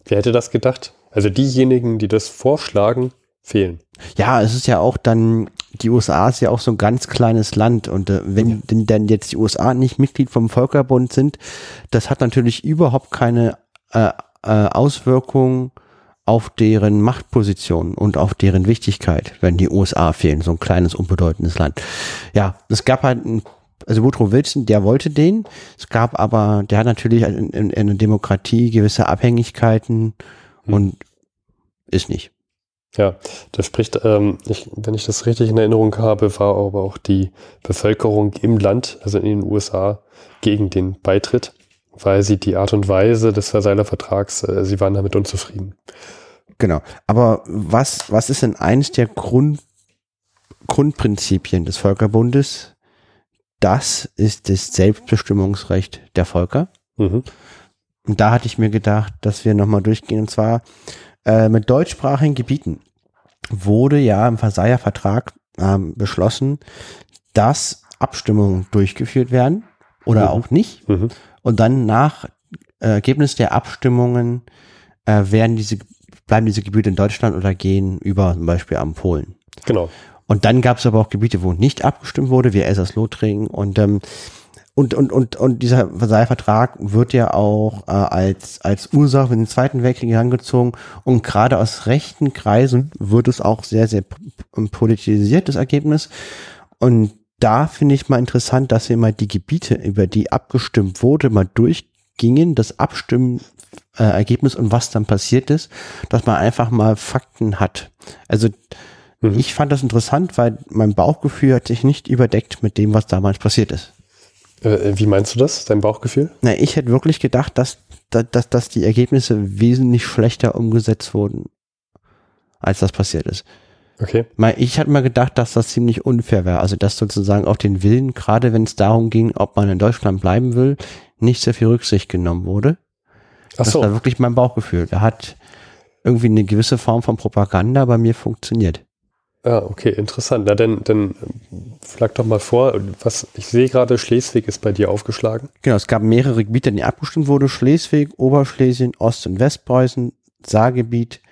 Wer hätte das gedacht? Also diejenigen, die das vorschlagen, fehlen. Ja, es ist ja auch dann, die USA ist ja auch so ein ganz kleines Land und äh, wenn denn, denn jetzt die USA nicht Mitglied vom Völkerbund sind, das hat natürlich überhaupt keine äh, äh, Auswirkungen auf deren Machtposition und auf deren Wichtigkeit, wenn die USA fehlen, so ein kleines, unbedeutendes Land. Ja, es gab halt ein also Woodrow Wilson, der wollte den. Es gab aber, der hat natürlich in, in, in einer Demokratie gewisse Abhängigkeiten und ist nicht. Ja, das spricht, ähm, ich, wenn ich das richtig in Erinnerung habe, war aber auch die Bevölkerung im Land, also in den USA, gegen den Beitritt, weil sie die Art und Weise des Versailler Vertrags, äh, sie waren damit unzufrieden. Genau. Aber was, was ist denn eines der Grund, Grundprinzipien des Völkerbundes? Das ist das Selbstbestimmungsrecht der Völker. Mhm. Und da hatte ich mir gedacht, dass wir nochmal durchgehen. Und zwar äh, mit deutschsprachigen Gebieten wurde ja im Versailler Vertrag ähm, beschlossen, dass Abstimmungen durchgeführt werden oder Mhm. auch nicht. Mhm. Und dann nach äh, Ergebnis der Abstimmungen äh, werden diese, bleiben diese Gebiete in Deutschland oder gehen über zum Beispiel am Polen. Genau. Und dann gab es aber auch Gebiete, wo nicht abgestimmt wurde, wie Elsass-Lothringen und ähm, und, und, und, und dieser Versailler Vertrag wird ja auch äh, als, als Ursache für den Zweiten Weltkrieg herangezogen. Und gerade aus rechten Kreisen wird es auch sehr, sehr politisiert, das Ergebnis. Und da finde ich mal interessant, dass wir mal die Gebiete, über die abgestimmt wurde, mal durchgingen, das Abstimmen äh, Ergebnis und was dann passiert ist, dass man einfach mal Fakten hat. Also Mhm. ich fand das interessant, weil mein Bauchgefühl hat sich nicht überdeckt mit dem, was damals passiert ist. Äh, wie meinst du das, dein Bauchgefühl? Na, ich hätte wirklich gedacht, dass, dass, dass, die Ergebnisse wesentlich schlechter umgesetzt wurden, als das passiert ist. Okay. Ich hatte mal gedacht, dass das ziemlich unfair wäre. Also, dass sozusagen auf den Willen, gerade wenn es darum ging, ob man in Deutschland bleiben will, nicht sehr viel Rücksicht genommen wurde. Ach Das so. war wirklich mein Bauchgefühl. Da hat irgendwie eine gewisse Form von Propaganda bei mir funktioniert. Ah, okay, interessant. Na, dann, dann schlag doch mal vor, was ich sehe gerade, Schleswig ist bei dir aufgeschlagen. Genau, es gab mehrere Gebiete, in denen abgestimmt wurde. Schleswig, Oberschlesien, Ost- und Westpreußen, Saargebiet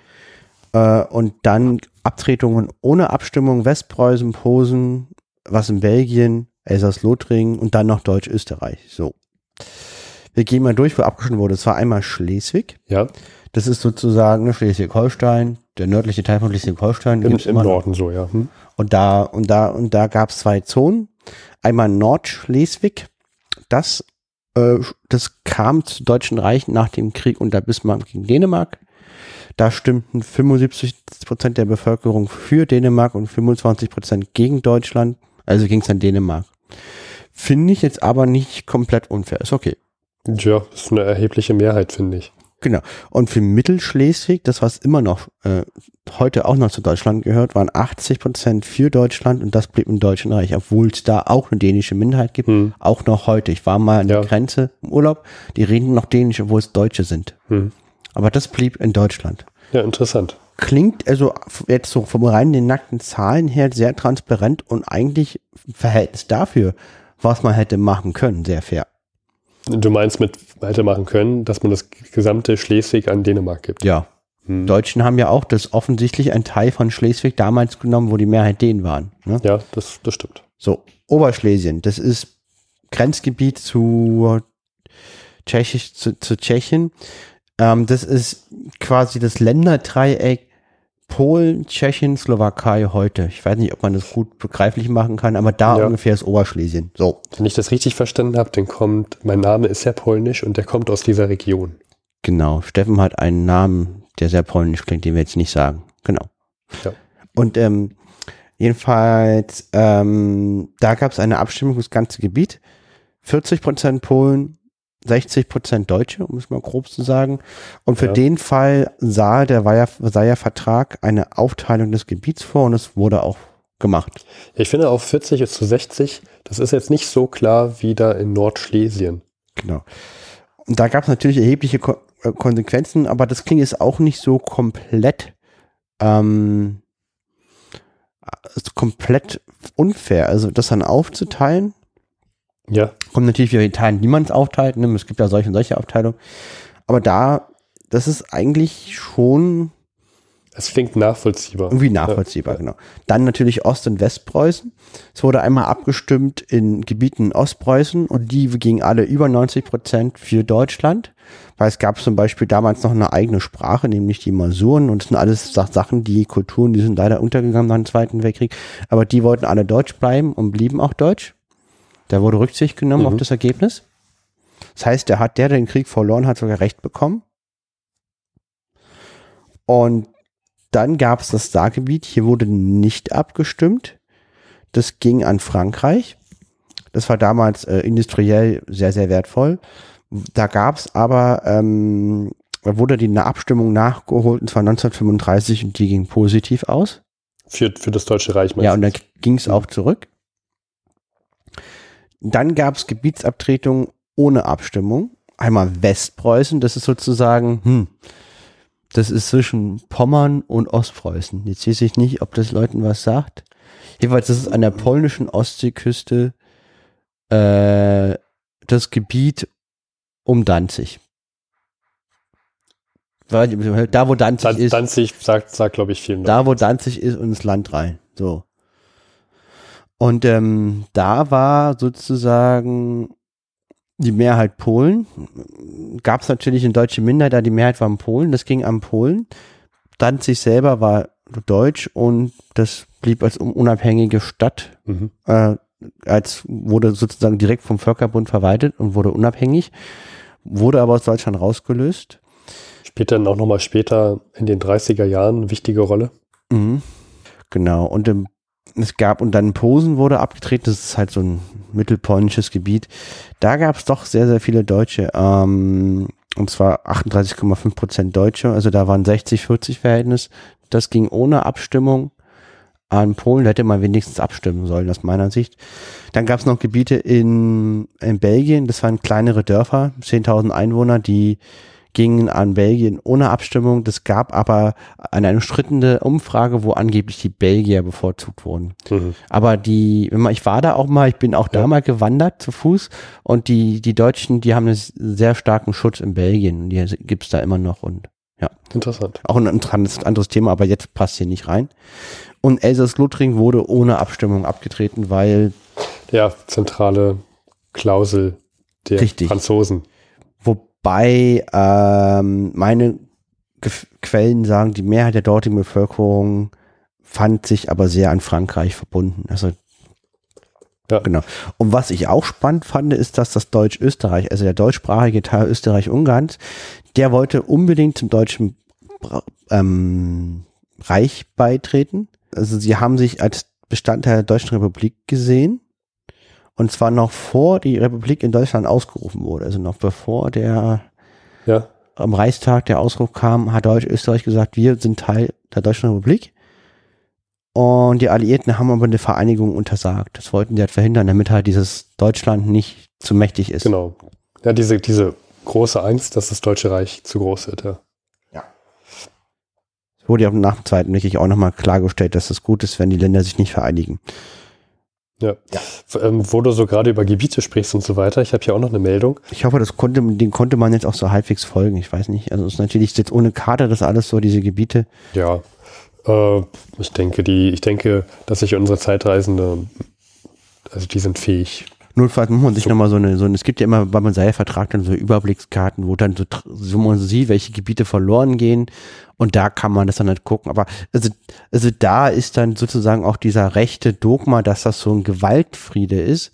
äh, und dann Abtretungen ohne Abstimmung, Westpreußen, Posen, was in Belgien, Elsass-Lothringen und dann noch Deutsch-Österreich. So. Wir gehen mal durch, wo abgestimmt wurde. Es war einmal Schleswig. Ja, Das ist sozusagen ne, Schleswig-Holstein, der nördliche Teil von Schleswig-Holstein. im, im noch. Norden so, ja. Hm? Und da, und da, und da gab es zwei Zonen. Einmal Nordschleswig. Das, äh, das kam zu Deutschen Reich nach dem Krieg unter Bismarck gegen Dänemark. Da stimmten 75 Prozent der Bevölkerung für Dänemark und 25 Prozent gegen Deutschland. Also ging es an Dänemark. Finde ich jetzt aber nicht komplett unfair. Ist okay. Ja, das ist eine erhebliche Mehrheit, finde ich. Genau. Und für Mittelschleswig, das was immer noch äh, heute auch noch zu Deutschland gehört, waren 80 Prozent für Deutschland und das blieb im Deutschen Reich, obwohl es da auch eine dänische Minderheit gibt, Hm. auch noch heute. Ich war mal an Ja. der Grenze im Urlaub, die reden noch Dänisch, obwohl es Deutsche sind. Hm. Aber das blieb in Deutschland. Ja, interessant. Klingt also jetzt so vom rein den nackten Zahlen her sehr transparent und eigentlich im Verhältnis dafür, was man hätte machen können, sehr fair. Du meinst mit hätte machen können, dass man das gesamte Schleswig an Dänemark gibt? Ja. Hm. Deutschen haben ja auch das offensichtlich ein Teil von Schleswig damals genommen, wo die Mehrheit Dänen waren. Ne? Ja, das, das stimmt. So, Oberschlesien, das ist Grenzgebiet zu, Tschechisch, zu, zu Tschechien. Ähm, das ist quasi das Länderdreieck Polen, Tschechien, Slowakei heute. Ich weiß nicht, ob man das gut begreiflich machen kann, aber da Ja. ungefähr ist Oberschlesien. So, Wenn ich das richtig verstanden habe, dann kommt, mein Name ist ja polnisch und der kommt aus dieser Region. genau. Steffen hat einen Namen, der sehr polnisch klingt, den wir jetzt nicht sagen. Genau. Ja. Und ähm, jedenfalls, ähm, da gab es eine Abstimmung für das ganze Gebiet. 40 Prozent Polen, 60 Prozent Deutsche, um es mal grob zu sagen. Und für Ja. den Fall sah der Versailler Vertrag eine Aufteilung des Gebiets vor und es wurde auch gemacht. Ich finde auch 40 zu 60, das ist jetzt nicht so klar wie da in Nordschlesien. Genau. Und da gab es natürlich erhebliche Ko äh, Konsequenzen, aber das klingt jetzt auch nicht so komplett, ähm, ist komplett unfair. Also das dann aufzuteilen, Ja, kommt natürlich wieder die Teilen, die man es aufteilt. Ne? Es gibt ja solche und solche Aufteilungen. Aber da, das ist eigentlich schon es klingt nachvollziehbar. irgendwie nachvollziehbar, genau. Dann natürlich Ost- und Westpreußen. Es wurde einmal abgestimmt in Gebieten in Ostpreußen und die gingen alle über 90 Prozent für Deutschland, weil es gab zum Beispiel damals noch eine eigene Sprache, nämlich die Masuren und das sind alles Sa- Sachen, die Kulturen, die sind leider untergegangen nach dem Zweiten Weltkrieg, aber die wollten alle deutsch bleiben und blieben auch deutsch. Da wurde Rücksicht genommen Mhm. auf das Ergebnis. Das heißt, der hat, der, der den Krieg verloren hat, sogar Recht bekommen. Und dann gab es das Saargebiet, hier wurde nicht abgestimmt. Das ging an Frankreich. Das war damals äh, industriell sehr, sehr wertvoll. Da gab es aber, ähm, da wurde die Abstimmung nachgeholt, und zwar 1935 und die ging positiv aus. Für, für das Deutsche Reich Ja, und dann ging es auch zurück. Dann gab es Gebietsabtretungen ohne Abstimmung. Einmal Westpreußen, das ist sozusagen, hm, das ist zwischen Pommern und Ostpreußen. Jetzt weiß ich nicht, ob das Leuten was sagt. Jedenfalls, das ist an der polnischen Ostseeküste äh, das Gebiet um Danzig. Da, wo Danzig Dan ist. Danzig sagt, sagt glaube ich, vielen Da, wo Danzig ist und ins Land rein. So. Und ähm, da war sozusagen die Mehrheit Polen. Gab es natürlich eine deutsche Minderheit, da die Mehrheit war in Polen. Das ging an Polen. Danzig selber war deutsch und das blieb als un- unabhängige Stadt. Mhm. Äh, als wurde sozusagen direkt vom Völkerbund verwaltet und wurde unabhängig. Wurde aber aus Deutschland rausgelöst. Spielt dann auch nochmal später in den 30er Jahren eine wichtige Rolle. Mhm. Genau. Und ähm, es gab, und dann Posen wurde abgetreten, das ist halt so ein mittelpolnisches Gebiet. Da gab es doch sehr, sehr viele Deutsche. Ähm, und zwar 38,5 Prozent Deutsche. Also da waren 60-40 Verhältnis. Das ging ohne Abstimmung an Polen. Da hätte man wenigstens abstimmen sollen, aus meiner Sicht. Dann gab es noch Gebiete in, in Belgien. Das waren kleinere Dörfer, 10.000 Einwohner, die gingen an Belgien ohne Abstimmung. Das gab aber eine umstrittene Umfrage, wo angeblich die Belgier bevorzugt wurden. Mhm. Aber die, ich war da auch mal, ich bin auch da Ja. mal gewandert zu Fuß und die, die Deutschen, die haben einen sehr starken Schutz in Belgien. Die gibt's da immer noch und Interessant. auch ein anderes, anderes Thema, aber jetzt passt hier nicht rein. Und Elsass-Lothringen wurde ohne Abstimmung abgetreten, weil, Ja, zentrale Klausel der Richtig. Franzosen. Wobei ähm, meine Gef Quellen sagen, die Mehrheit der dortigen Bevölkerung fand sich aber sehr an Frankreich verbunden. Also Ja. genau. Und was ich auch spannend fand, ist, dass das Deutsch-Österreich, also der deutschsprachige Teil Österreich-Ungarns, der wollte unbedingt zum deutschen ähm, Reich beitreten. Also sie haben sich als Bestandteil der Deutschen Republik gesehen. Und zwar noch vor die Republik in Deutschland ausgerufen wurde. Also noch bevor der Ja, am Reichstag der Ausruf kam, hat Deutsch-Österreich gesagt, wir sind Teil der Deutschen Republik. Und die Alliierten haben aber eine Vereinigung untersagt. Das wollten die halt verhindern, damit halt dieses Deutschland nicht zu mächtig ist. genau. Ja, diese, diese große Angst, dass das Deutsche Reich zu groß wird. Ja. wurde ja nach dem Zweiten Weltkrieg auch nochmal klargestellt, dass es gut ist, wenn die Länder sich nicht vereinigen. Ja. ja. Ähm, wo du so gerade über Gebiete sprichst und so weiter, ich habe hier auch noch eine Meldung. Ich hoffe, das konnte, den konnte man jetzt auch so halbwegs folgen. Ich weiß nicht. Also es ist natürlich jetzt ohne Karte das alles so, diese Gebiete. Ja. Äh, ich denke, die, ich denke, dass sich unsere Zeitreisende, also die sind fähig, Notfalls muss man sich so. nochmal so eine, so eine, es gibt ja immer beim Vertrag dann so Überblickskarten, wo dann so, so man sieht, welche Gebiete verloren gehen und da kann man das dann halt gucken. Aber also, also da ist dann sozusagen auch dieser rechte Dogma, dass das so ein Gewaltfriede ist.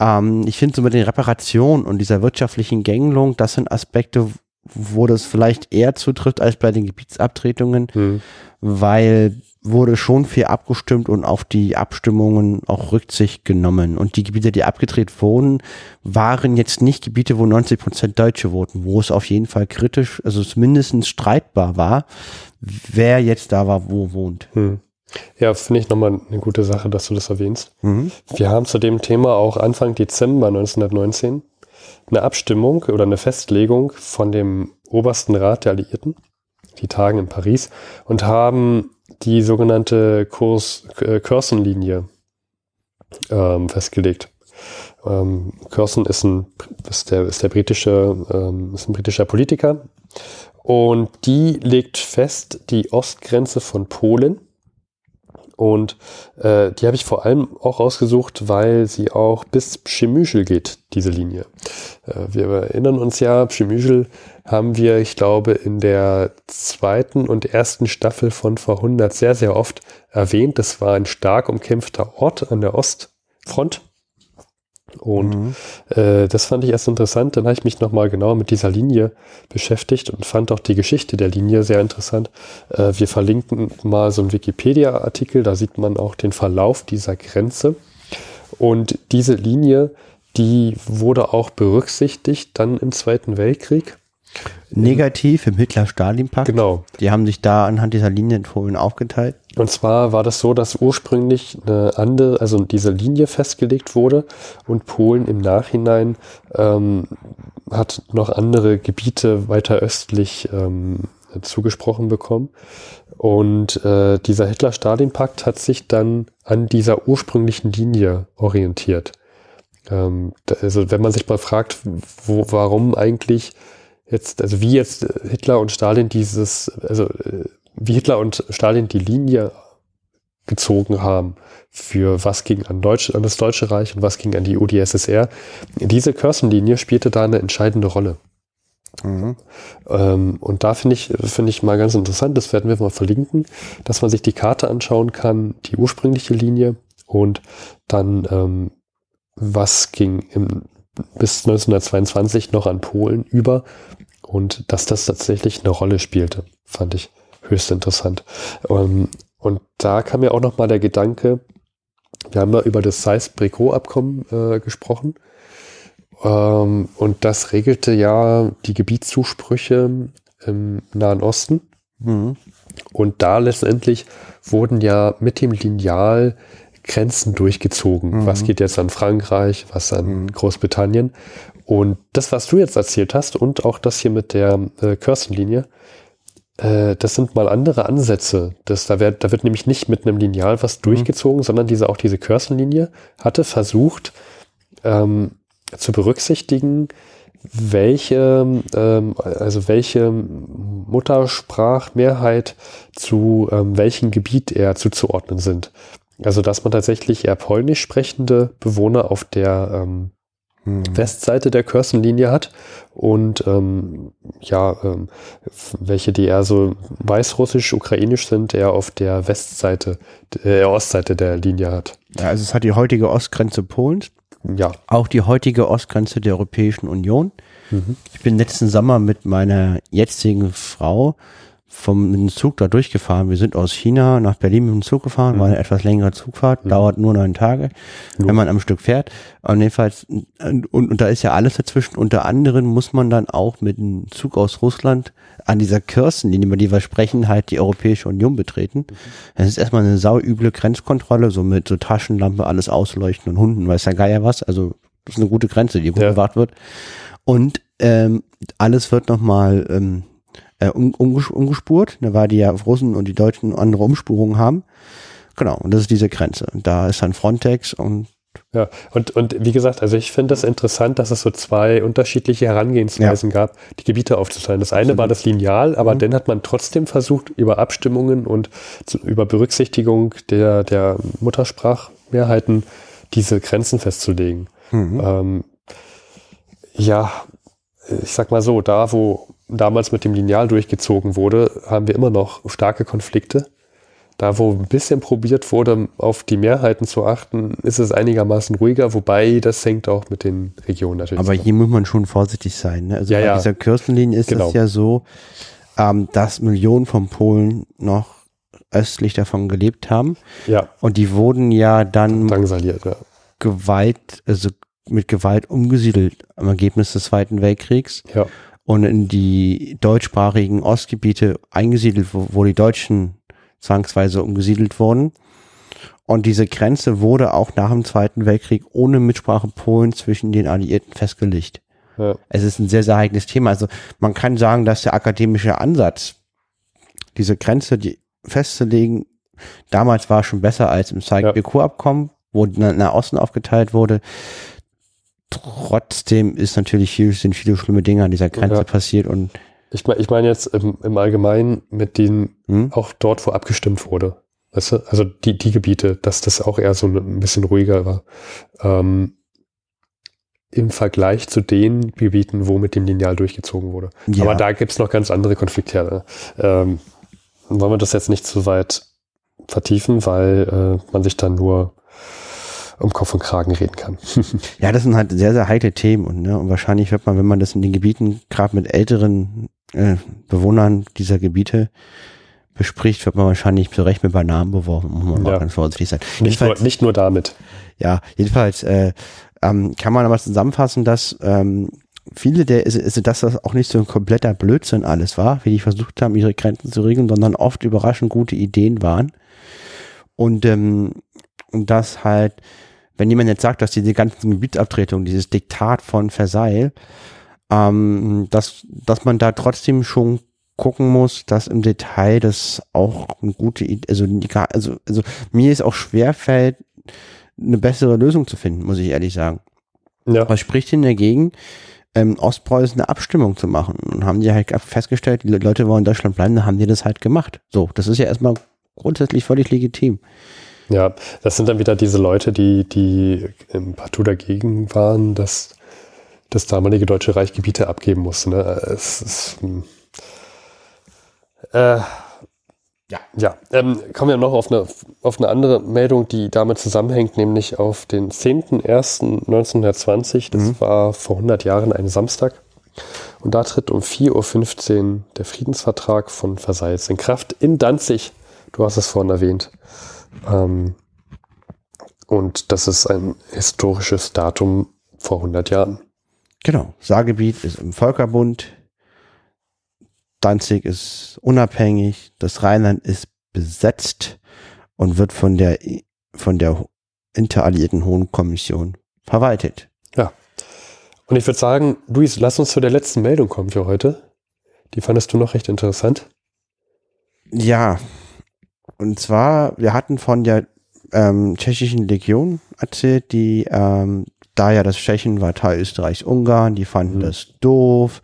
Ähm, ich finde so mit den Reparationen und dieser wirtschaftlichen Gängelung, das sind Aspekte, wo das vielleicht eher zutrifft als bei den Gebietsabtretungen, hm. weil wurde schon viel abgestimmt und auf die Abstimmungen auch Rücksicht genommen. Und die Gebiete, die abgedreht wurden, waren jetzt nicht Gebiete, wo 90 Prozent Deutsche voten, wo es auf jeden Fall kritisch, also zumindest streitbar war, wer jetzt da war, wo wohnt. Hm. Ja, finde ich nochmal eine gute Sache, dass du das erwähnst. Mhm. Wir haben zu dem Thema auch Anfang Dezember 1919 eine Abstimmung oder eine Festlegung von dem obersten Rat der Alliierten, die tagen in Paris, und haben die sogenannte Kurs äh, Curzon-Linie ähm, festgelegt. Ähm, Curzon ist ein, ist der, ist der britische, ähm, ist ein britischer Politiker und die legt fest die Ostgrenze von Polen und äh, die habe ich vor allem auch rausgesucht, weil sie auch bis Pschemüschel geht, diese Linie. Äh, wir erinnern uns ja, Pschemüschel haben wir, ich glaube, in der zweiten und ersten Staffel von vor 100 sehr, sehr oft erwähnt. Das war ein stark umkämpfter Ort an der Ostfront. Und mhm. äh, das fand ich erst interessant. Dann habe ich mich nochmal genau mit dieser Linie beschäftigt und fand auch die Geschichte der Linie sehr interessant. Äh, wir verlinken mal so einen Wikipedia-Artikel, da sieht man auch den Verlauf dieser Grenze. Und diese Linie, die wurde auch berücksichtigt dann im Zweiten Weltkrieg. Negativ im Hitler-Stalin-Pakt. Genau. Die haben sich da anhand dieser Linien Polen aufgeteilt. Und zwar war das so, dass ursprünglich eine andere, also diese Linie festgelegt wurde und Polen im Nachhinein ähm, hat noch andere Gebiete weiter östlich ähm, zugesprochen bekommen. Und äh, dieser Hitler-Stalin-Pakt hat sich dann an dieser ursprünglichen Linie orientiert. Ähm, also wenn man sich mal fragt, wo, warum eigentlich jetzt, also wie jetzt Hitler und Stalin dieses, also äh, wie Hitler und Stalin die Linie gezogen haben, für was ging an, Deutsch, an das Deutsche Reich und was ging an die UdSSR. Diese Curzon-Linie spielte da eine entscheidende Rolle. Mhm. Ähm, und da finde ich, finde ich mal ganz interessant, das werden wir mal verlinken, dass man sich die Karte anschauen kann, die ursprüngliche Linie und dann, ähm, was ging im, bis 1922 noch an Polen über und dass das tatsächlich eine Rolle spielte, fand ich höchst interessant. Ähm, und da kam mir auch noch mal der Gedanke, wir haben ja über das Seyss-Bricot-Abkommen äh, gesprochen. Ähm, und das regelte ja die Gebietszusprüche im Nahen Osten. Mhm. Und da letztendlich wurden ja mit dem Lineal Grenzen durchgezogen. Mhm. Was geht jetzt an Frankreich, was an mhm. Großbritannien. Und das, was du jetzt erzählt hast und auch das hier mit der äh, Curzon-Linie, äh, das sind mal andere Ansätze. Das, da, wird, da wird nämlich nicht mit einem Lineal was mhm. durchgezogen, sondern diese, auch diese Curzon-Linie hatte versucht ähm, zu berücksichtigen, welche, ähm, also welche Muttersprachmehrheit zu ähm, welchem Gebiet eher zuzuordnen sind. Also dass man tatsächlich eher polnisch sprechende Bewohner auf der ähm, hm. Westseite der Curzon-Linie hat und ähm, ja, ähm, welche, die eher so weißrussisch, ukrainisch sind, eher auf der Westseite, äh, Ostseite der Linie hat. Ja, also es hat die heutige Ostgrenze Polens. Ja. Auch die heutige Ostgrenze der Europäischen Union. Mhm. Ich bin letzten Sommer mit meiner jetzigen Frau vom mit dem Zug da durchgefahren. Wir sind aus China nach Berlin mit dem Zug gefahren, mhm. war eine etwas längere Zugfahrt, mhm. dauert nur neun Tage, mhm. wenn man am Stück fährt. Und jedenfalls, und, und da ist ja alles dazwischen. Unter anderem muss man dann auch mit dem Zug aus Russland an dieser Kirstenlinie, über die wir sprechen, halt die Europäische Union betreten. Mhm. Das ist erstmal eine sauüble Grenzkontrolle, so mit so Taschenlampe, alles ausleuchten und Hunden, weiß ja Geier was. Also das ist eine gute Grenze, die gut ja. bewacht wird. Und ähm, alles wird nochmal ähm, äh, um, umges umgespurt, ne, weil die ja Russen und die Deutschen andere Umspurungen haben. Genau, und das ist diese Grenze. Und da ist dann Frontex und ja, und, und wie gesagt, also ich finde das interessant, dass es so zwei unterschiedliche Herangehensweisen ja. gab, die Gebiete aufzuteilen. Das eine war das Lineal, aber mhm. dann hat man trotzdem versucht, über Abstimmungen und zu, über Berücksichtigung der, der Muttersprachmehrheiten diese Grenzen festzulegen. Mhm. Ähm, ja, ich sag mal so, da wo damals mit dem Lineal durchgezogen wurde, haben wir immer noch starke Konflikte. Da, wo ein bisschen probiert wurde, auf die Mehrheiten zu achten, ist es einigermaßen ruhiger, wobei das hängt auch mit den Regionen natürlich. Aber hier muss man schon vorsichtig sein. Ne? Also ja, bei ja. dieser Kirstenlinie ist genau. es ja so, ähm, dass Millionen von Polen noch östlich davon gelebt haben. Ja. Und die wurden ja dann Drangsaliert, ja. Gewalt, also mit Gewalt umgesiedelt am Ergebnis des Zweiten Weltkriegs. Ja. Und in die deutschsprachigen Ostgebiete eingesiedelt, wo, wo die Deutschen zwangsweise umgesiedelt wurden. Und diese Grenze wurde auch nach dem Zweiten Weltkrieg ohne Mitsprache Polen zwischen den Alliierten festgelegt. Ja. Es ist ein sehr, sehr heikles Thema. Also man kann sagen, dass der akademische Ansatz, diese Grenze die festzulegen, damals war schon besser als im Sykes-Picot-Abkommen, wo nach Osten aufgeteilt wurde. Trotzdem ist natürlich viel, sind viele schlimme Dinge an dieser Grenze ja. passiert und ich meine ich mein jetzt im, im Allgemeinen mit denen hm? auch dort, wo abgestimmt wurde. Weißt du? Also die, die Gebiete, dass das auch eher so ein bisschen ruhiger war. Ähm, Im Vergleich zu den Gebieten, wo mit dem Lineal durchgezogen wurde. Ja. Aber da gibt's noch ganz andere Konflikte. Ähm, wollen wir das jetzt nicht zu weit vertiefen, weil äh, man sich dann nur um Kopf und Kragen reden kann. [LAUGHS] ja, das sind halt sehr, sehr heikle Themen und, ne, und wahrscheinlich wird man, wenn man das in den Gebieten gerade mit älteren äh, Bewohnern dieser Gebiete bespricht, wird man wahrscheinlich zu Recht mit bei Namen beworfen, muss man ja. ganz vorsichtig sein. Nicht nur, nicht nur damit. Ja, jedenfalls äh, ähm, kann man aber zusammenfassen, dass ähm, viele der, ist, ist, dass das auch nicht so ein kompletter Blödsinn alles war, wie die versucht haben, ihre Grenzen zu regeln, sondern oft überraschend gute Ideen waren. Und, ähm, und das halt, wenn jemand jetzt sagt, dass diese ganzen Gebietsabtretungen, dieses Diktat von Versailles, ähm, dass, dass man da trotzdem schon gucken muss, dass im Detail das auch eine gute Idee, also, also, also mir ist auch schwer fällt, eine bessere Lösung zu finden, muss ich ehrlich sagen. Ja. Was spricht denn dagegen, ähm, Ostpreußen eine Abstimmung zu machen? Und haben die halt festgestellt, die Leute wollen in Deutschland bleiben, dann haben die das halt gemacht. So, das ist ja erstmal grundsätzlich völlig legitim. Ja, das sind dann wieder diese Leute, die, die im Partout dagegen waren, dass das damalige Deutsche Reich Gebiete abgeben musste. Ne? Es ist, hm. äh, ja, ja. Ähm, kommen wir noch auf eine, auf eine andere Meldung, die damit zusammenhängt, nämlich auf den 10.01.1920. Das mhm. war vor 100 Jahren ein Samstag. Und da tritt um 4.15 Uhr der Friedensvertrag von Versailles in Kraft in Danzig. Du hast es vorhin erwähnt. Ähm, und das ist ein historisches Datum vor 100 Jahren. Genau. Saargebiet ist im Völkerbund. Danzig ist unabhängig. Das Rheinland ist besetzt und wird von der, von der Interalliierten Hohen Kommission verwaltet. Ja. Und ich würde sagen, Luis, lass uns zu der letzten Meldung kommen für heute. Die fandest du noch recht interessant. Ja. Und zwar, wir hatten von der ähm, tschechischen Legion erzählt, die ähm, da ja das Tschechen war Teil Österreichs-Ungarn, die fanden mhm. das doof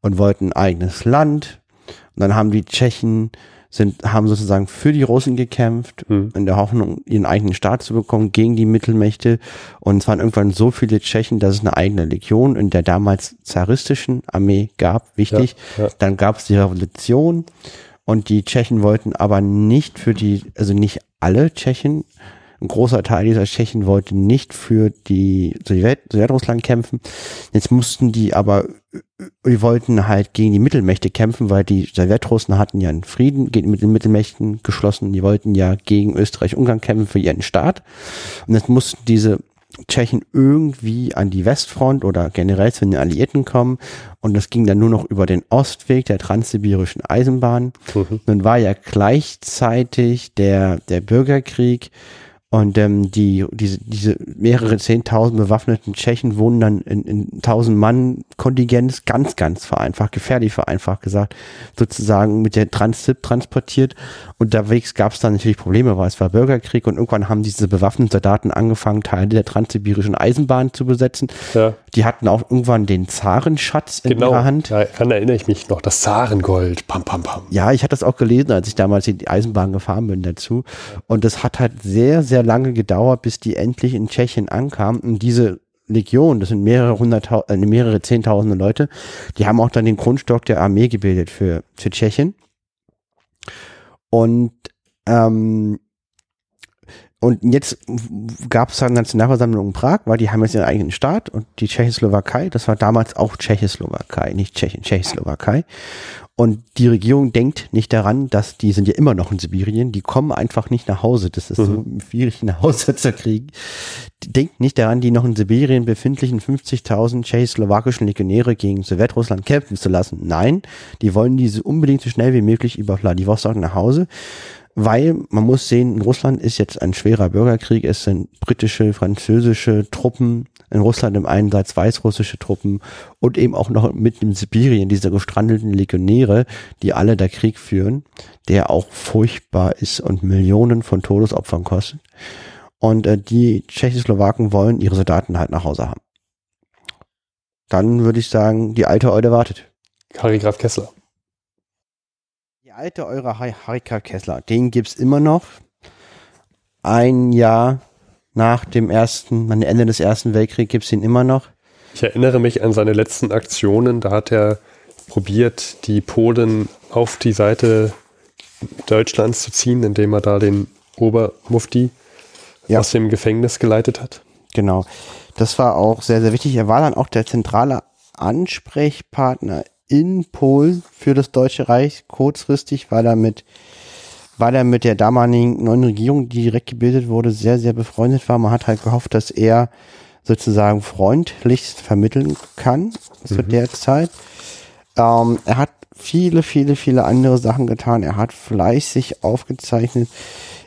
und wollten ein eigenes Land. Und dann haben die Tschechen sind, haben sozusagen für die Russen gekämpft, mhm. in der Hoffnung, ihren eigenen Staat zu bekommen, gegen die Mittelmächte. Und es waren irgendwann so viele Tschechen, dass es eine eigene Legion in der damals zaristischen Armee gab, wichtig. Ja, ja. Dann gab es die Revolution und die Tschechen wollten aber nicht für die, also nicht alle Tschechen, ein großer Teil dieser Tschechen wollte nicht für die Sowjet Sowjetrussland kämpfen. Jetzt mussten die aber, die wollten halt gegen die Mittelmächte kämpfen, weil die Sowjetrussen hatten ja einen Frieden mit den Mittelmächten geschlossen. Die wollten ja gegen Österreich-Ungarn kämpfen für ihren Staat. Und jetzt mussten diese Tschechen irgendwie an die Westfront oder generell zu den Alliierten kommen. Und das ging dann nur noch über den Ostweg der transsibirischen Eisenbahn. Mhm. Nun war ja gleichzeitig der, der Bürgerkrieg Und ähm, die, diese, diese mehrere zehntausend bewaffneten Tschechen wohnen dann in, in tausend Mann Kontingenz, ganz, ganz vereinfacht, gefährlich vereinfacht gesagt, sozusagen mit der Transit transportiert. Unterwegs gab es dann natürlich Probleme, weil es war Bürgerkrieg und irgendwann haben diese bewaffneten Soldaten angefangen, Teile der transsibirischen Eisenbahn zu besetzen. Ja. Die hatten auch irgendwann den Zarenschatz in Genau. ihrer Hand. Daran erinnere ich mich noch. Das Zarengold. Pam, pam, pam. Ja, ich hatte das auch gelesen, als ich damals in die Eisenbahn gefahren bin dazu. Und das hat halt sehr, sehr lange gedauert, bis die endlich in Tschechien ankamen. Und diese Legion, das sind mehrere hunderttausend, äh, mehrere zehntausende Leute, die haben auch dann den Grundstock der Armee gebildet für, für Tschechien. Und ähm, und jetzt gab es dann Nationalversammlung in Prag, weil die haben jetzt ihren eigenen Staat und die Tschechoslowakei, das war damals auch Tschechoslowakei, nicht Tschechien, Tschechoslowakei. Und die Regierung denkt nicht daran, dass die sind ja immer noch in Sibirien, die kommen einfach nicht nach Hause. Das ist so schwierig, [LAUGHS] nach Hause zu kriegen. Die denkt nicht daran, die noch in Sibirien befindlichen 50.000 tschechoslowakischen Legionäre gegen Sowjetrussland kämpfen zu lassen. Nein, die wollen diese unbedingt so schnell wie möglich über Vladivostok nach Hause. Weil man muss sehen, in Russland ist jetzt ein schwerer Bürgerkrieg. Es sind britische, französische Truppen in Russland im Einsatz, weißrussische Truppen und eben auch noch mitten in Sibirien diese gestrandeten Legionäre, die alle da Krieg führen, der auch furchtbar ist und Millionen von Todesopfern kostet. Und äh, die Tschechoslowaken wollen ihre Soldaten halt nach Hause haben. Dann würde ich sagen, die alte Eude wartet. Harry Graf Kessler. Alte Eure Harika Kessler, den gibt's immer noch. Ein Jahr nach dem ersten, am Ende des Ersten Weltkriegs gibt's ihn immer noch. Ich erinnere mich an seine letzten Aktionen. Da hat er probiert, die Polen auf die Seite Deutschlands zu ziehen, indem er da den Obermufti Ja. aus dem Gefängnis geleitet hat. Genau. Das war auch sehr, sehr wichtig. Er war dann auch der zentrale Ansprechpartner in Polen für das Deutsche Reich kurzfristig, weil er mit, weil er mit der damaligen neuen Regierung, die direkt gebildet wurde, sehr, sehr befreundet war. Man hat halt gehofft, dass er sozusagen freundlichst vermitteln kann zu der Zeit. Ähm, er hat viele, viele, viele andere Sachen getan. Er hat fleißig aufgezeichnet.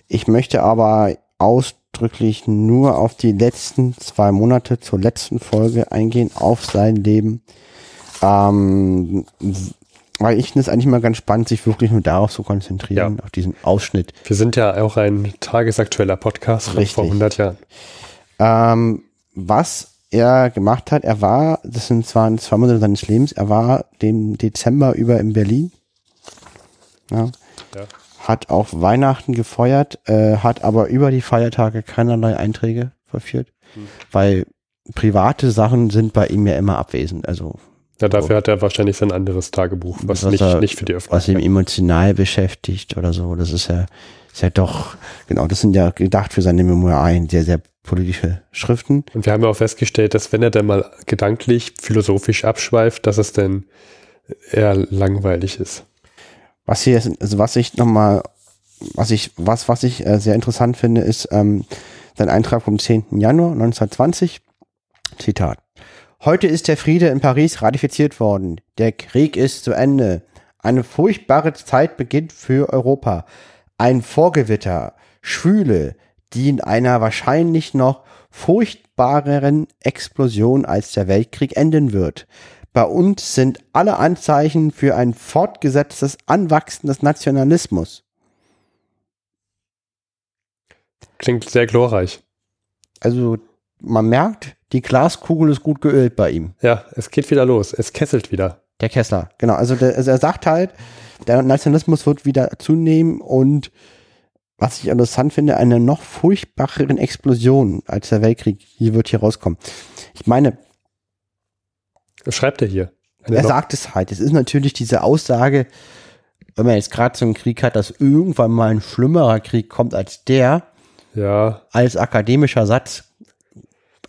Ich möchte aber ausdrücklich nur auf die letzten zwei Monate zur letzten Folge eingehen, auf sein Leben. Ähm, weil ich finde es eigentlich mal ganz spannend, sich wirklich nur darauf zu konzentrieren, Ja. auf diesen Ausschnitt. Wir sind ja auch ein tagesaktueller Podcast von Richtig. vor 100 Jahren. Ähm, was er gemacht hat, er war, das sind zwar zwei Monate seines Lebens, er war den Dezember über in Berlin. Ja. Ja. Hat auch Weihnachten gefeuert, äh, hat aber über die Feiertage keinerlei Einträge verführt, weil private Sachen sind bei ihm ja immer abwesend. Also Ja, dafür hat er wahrscheinlich sein anderes Tagebuch, was, Was nicht, er- nicht für die was ihn Öffentlichkeit. emotional beschäftigt oder so. Das ist ja, ist ja doch, genau, das sind ja gedacht für seine Memoiren, sehr, sehr politische Schriften. Und wir haben ja auch festgestellt, dass wenn er dann mal gedanklich, philosophisch abschweift, dass es dann eher langweilig ist. Was hier also was ich nochmal, was ich, was, was ich äh, sehr interessant finde, ist ähm, sein Eintrag vom 10. Januar 1920. Zitat. Heute ist der Friede in Paris ratifiziert worden. Der Krieg ist zu Ende. Eine furchtbare Zeit beginnt für Europa. Ein Vorgewitter, Schwüle, die in einer wahrscheinlich noch furchtbareren Explosion als der Weltkrieg enden wird. Bei uns sind alle Anzeichen für ein fortgesetztes Anwachsen des Nationalismus. Klingt sehr glorreich. Also man merkt, die Glaskugel ist gut geölt bei ihm. Ja, es geht wieder los. Es kesselt wieder. Der Kessler, genau. Also, der, also er sagt halt, der Nationalismus wird wieder zunehmen und was ich interessant finde, eine noch furchtbareren Explosion als der Weltkrieg hier wird hier rauskommen. Ich meine, Was schreibt er hier? Eine er sagt es halt. Es ist natürlich diese Aussage, wenn man jetzt gerade so einen Krieg hat, dass irgendwann mal ein schlimmerer Krieg kommt als der, ja, als akademischer Satz.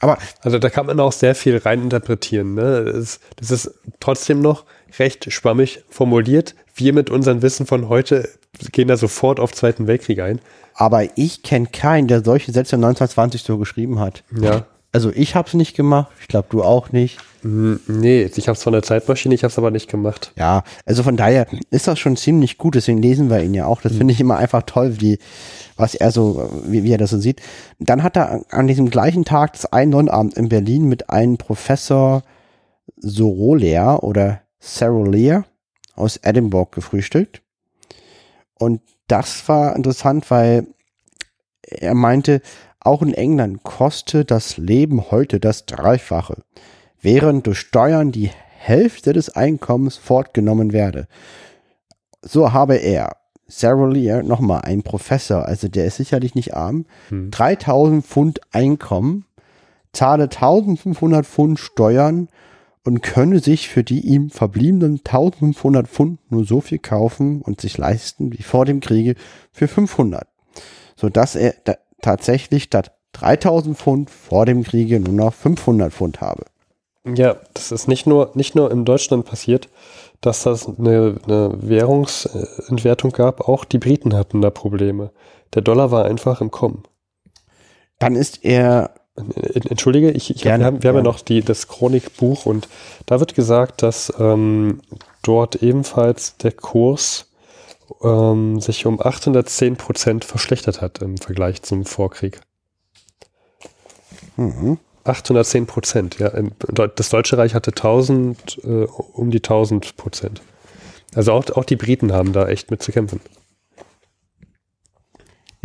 Aber also da kann man auch sehr viel reininterpretieren. Ne? Das, ist, das ist trotzdem noch recht schwammig formuliert. Wir mit unserem Wissen von heute gehen da sofort auf Zweiten Weltkrieg ein. Aber ich kenne keinen, der solche Sätze 1920 so geschrieben hat. Ja, Also ich habe es nicht gemacht, ich glaube du auch nicht. Hm, nee, ich habe es von der Zeitmaschine, ich habe es aber nicht gemacht. Ja, also von daher ist das schon ziemlich gut, deswegen lesen wir ihn ja auch. Das finde ich immer einfach toll, wie, was er so, wie, wie er das so sieht. Dann hat er an diesem gleichen Tag das einen Sonnabend in Berlin mit einem Professor Soroler oder Sarolier aus Edinburgh gefrühstückt. Und das war interessant, weil er meinte, auch in England koste das Leben heute das Dreifache, während durch Steuern die Hälfte des Einkommens fortgenommen werde. So habe er, Sarah Lear, nochmal ein Professor, also der ist sicherlich nicht arm, hm. 3000 Pfund Einkommen, zahle 1500 Pfund Steuern und könne sich für die ihm verbliebenen 1500 Pfund nur so viel kaufen und sich leisten wie vor dem Kriege für 500, so dass er tatsächlich statt 3000 Pfund vor dem Kriege nur noch 500 Pfund habe. Ja, das ist nicht nur, nicht nur in Deutschland passiert, dass das eine, eine Währungsentwertung gab, auch die Briten hatten da Probleme. Der Dollar war einfach im Kommen. Dann ist er Entschuldige, ich, ich Gerne, hab, wir haben, wir haben ja noch die, das Chronikbuch und da wird gesagt, dass ähm, dort ebenfalls der Kurs ähm, sich um 810 Prozent verschlechtert hat im Vergleich zum Vorkrieg. Mhm. 810 Prozent, ja. Das Deutsche Reich hatte 1000, äh, um die 1000 Prozent. Also auch, auch die Briten haben da echt mit zu kämpfen.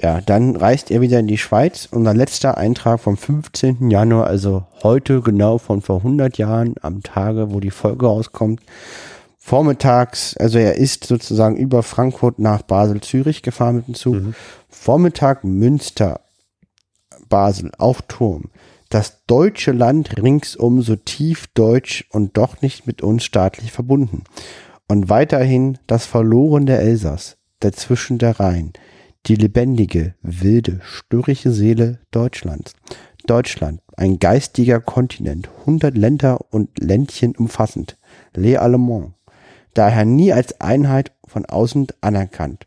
Ja, dann reist er wieder in die Schweiz und ein letzter Eintrag vom 15. Januar, also heute genau von vor 100 Jahren am Tage, wo die Folge rauskommt. Vormittags, also er ist sozusagen über Frankfurt nach Basel-Zürich gefahren mit dem Zug. Mhm. Vormittag Münster, Basel auf Turm. Das deutsche Land ringsum so tief deutsch und doch nicht mit uns staatlich verbunden. Und weiterhin das verlorene Elsass, dazwischen der Rhein die lebendige, wilde, störrische Seele Deutschlands. Deutschland, ein geistiger Kontinent, hundert Länder und Ländchen umfassend, Le Allemand, daher nie als Einheit von außen anerkannt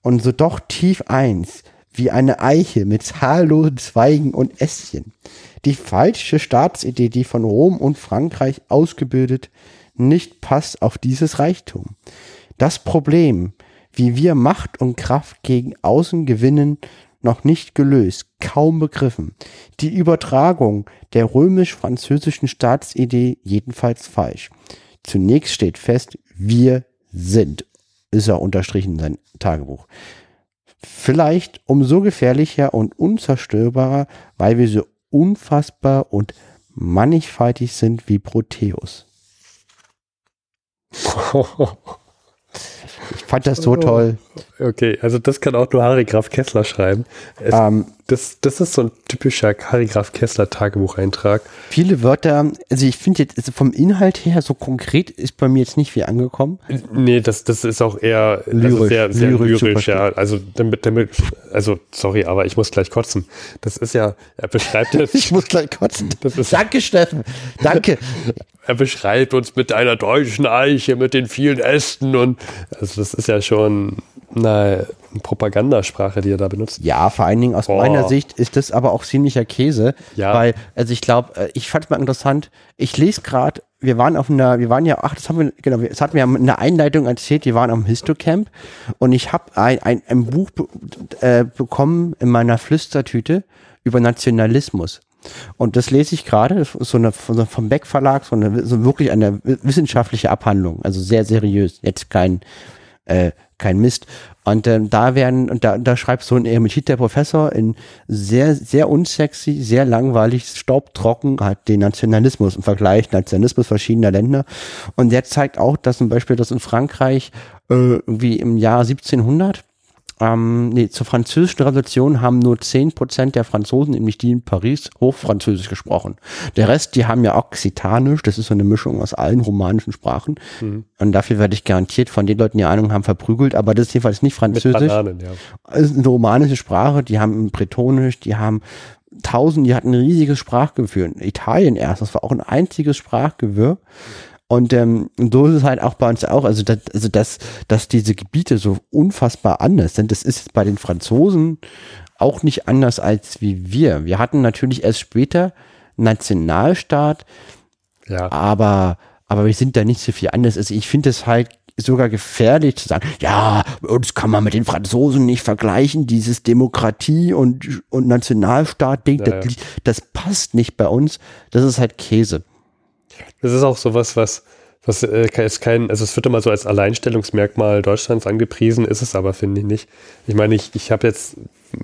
und so doch tief eins, wie eine Eiche mit zahllosen Zweigen und Ästchen. Die falsche Staatsidee, die von Rom und Frankreich ausgebildet, nicht passt auf dieses Reichtum. Das Problem, wie wir Macht und Kraft gegen außen gewinnen, noch nicht gelöst, kaum begriffen. Die Übertragung der römisch-französischen Staatsidee jedenfalls falsch. Zunächst steht fest, wir sind, ist er unterstrichen in sein Tagebuch. Vielleicht umso gefährlicher und unzerstörbarer, weil wir so unfassbar und mannigfaltig sind wie Proteus. [LAUGHS] Ich fand das so toll. Okay, also das kann auch nur Harry Graf Kessler schreiben. Es, ähm, das, das ist so ein typischer Harry Graf Kessler Tagebucheintrag. Viele Wörter, also ich finde jetzt also vom Inhalt her so konkret ist bei mir jetzt nicht viel angekommen. Nee, das, das ist auch eher lyrisch, sehr, sehr lyrisch, lyrisch ja. Also damit, damit, also sorry, aber ich muss gleich kotzen. Das ist ja, er beschreibt [LAUGHS] jetzt. ich muss gleich kotzen. Danke, Steffen. Danke. [LAUGHS] er beschreibt uns mit einer deutschen Eiche, mit den vielen Ästen und also das ist ja schon eine Propagandasprache, die er da benutzt. Ja, vor allen Dingen aus Boah. meiner Sicht ist das aber auch ziemlicher Käse, ja. weil, also ich glaube, äh, ich fand es mal interessant, ich lese gerade, wir waren auf einer, wir waren ja, ach, das haben wir, genau, das hatten wir in der Einleitung erzählt, wir waren am Histocamp und ich habe ein, ein, ein Buch äh, bekommen in meiner Flüstertüte über Nationalismus. Und das lese ich gerade, so eine, so vom Beck Verlag, so, eine, so wirklich eine wissenschaftliche Abhandlung, also sehr seriös, jetzt kein, äh, kein Mist. Und ähm, da werden, und da, da schreibt so ein Emerit der Professor in sehr, sehr unsexy, sehr langweilig, staubtrocken, hat den Nationalismus im Vergleich, Nationalismus verschiedener Länder. Und der zeigt auch, dass zum Beispiel, dass in Frankreich äh, wie im Jahr 1700 ähm, nee, zur französischen Revolution haben nur 10% der Franzosen, nämlich die in Paris, Hochfranzösisch gesprochen. Der Rest, die haben ja Occitanisch, das ist so eine Mischung aus allen romanischen Sprachen. Mhm. Und dafür werde ich garantiert von den Leuten, die Ahnung haben, verprügelt, aber das ist jedenfalls nicht Französisch. Bananen, ja. Es ist eine romanische Sprache, die haben Bretonisch, die haben Tausend, die hatten ein riesiges Sprachgewirr. In Italien erst, das war auch ein einziges Sprachgewirr. Und ähm, so ist es halt auch bei uns auch, also, das, also dass, dass diese Gebiete so unfassbar anders sind, das ist bei den Franzosen auch nicht anders als wie wir. Wir hatten natürlich erst später Nationalstaat, Ja. aber, aber wir sind da nicht so viel anders. Also ich finde es halt sogar gefährlich zu sagen, ja, uns kann man mit den Franzosen nicht vergleichen, dieses Demokratie und, und Nationalstaat-Ding, Ja, das, ja. das passt nicht bei uns. Das ist halt Käse. Das ist auch sowas, was, was äh, ist kein, also es wird immer so als Alleinstellungsmerkmal Deutschlands angepriesen, ist es aber, finde ich nicht. Ich meine, ich, ich habe jetzt,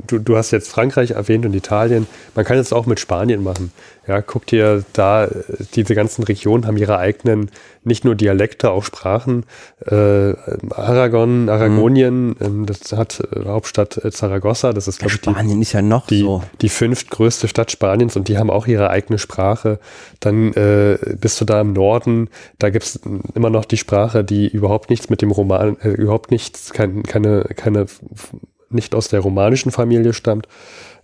du, du hast jetzt Frankreich erwähnt und Italien, man kann es auch mit Spanien machen. Ja, guck dir da, diese ganzen Regionen haben ihre eigenen, nicht nur Dialekte, auch Sprachen. Äh, Aragon, Aragonien, ähm, das hat äh, Hauptstadt äh, Zaragoza, das ist, glaube ich, die, Spanien ist ja noch die, so. die fünftgrößte Stadt Spaniens und die haben auch ihre eigene Sprache. Dann äh, bist du da im Norden, da gibt's immer noch die Sprache, die überhaupt nichts mit dem Roman, äh, überhaupt nichts, kein, keine, keine, nicht aus der romanischen Familie stammt.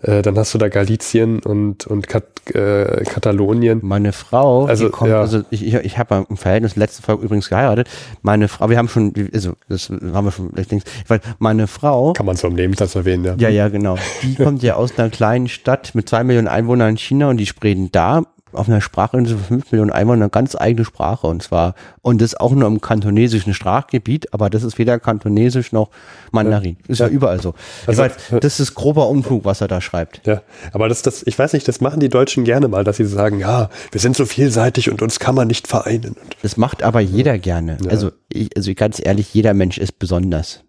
Äh, dann hast du da Galizien und, und Kat, äh, Katalonien. Meine Frau, Also, die kommt, ja. also ich, ich, ich habe im Verhältnis letzte Folge übrigens geheiratet. Meine Frau, wir haben schon, also das haben wir schon, ich denke, weil meine Frau, Kann man so im Nebensatz erwähnen, ja. ja, ja, genau, die kommt ja aus einer kleinen Stadt mit zwei Millionen Einwohnern in China und die sprechen da auf einer Sprachinsel von fünf Millionen Einwohnern eine ganz eigene Sprache und zwar, und das auch nur im kantonesischen Sprachgebiet, aber das ist weder kantonesisch noch Mandarin. Ist ja, Ja. überall so. Also- weiß, das ist grober Unfug, was er da schreibt. Ja, aber das, das, ich weiß nicht, das machen die Deutschen gerne mal, dass sie sagen, ja, wir sind so vielseitig und uns kann man nicht vereinen. Das macht aber jeder gerne. Ja. Also, ich, also ganz ehrlich, jeder Mensch ist besonders.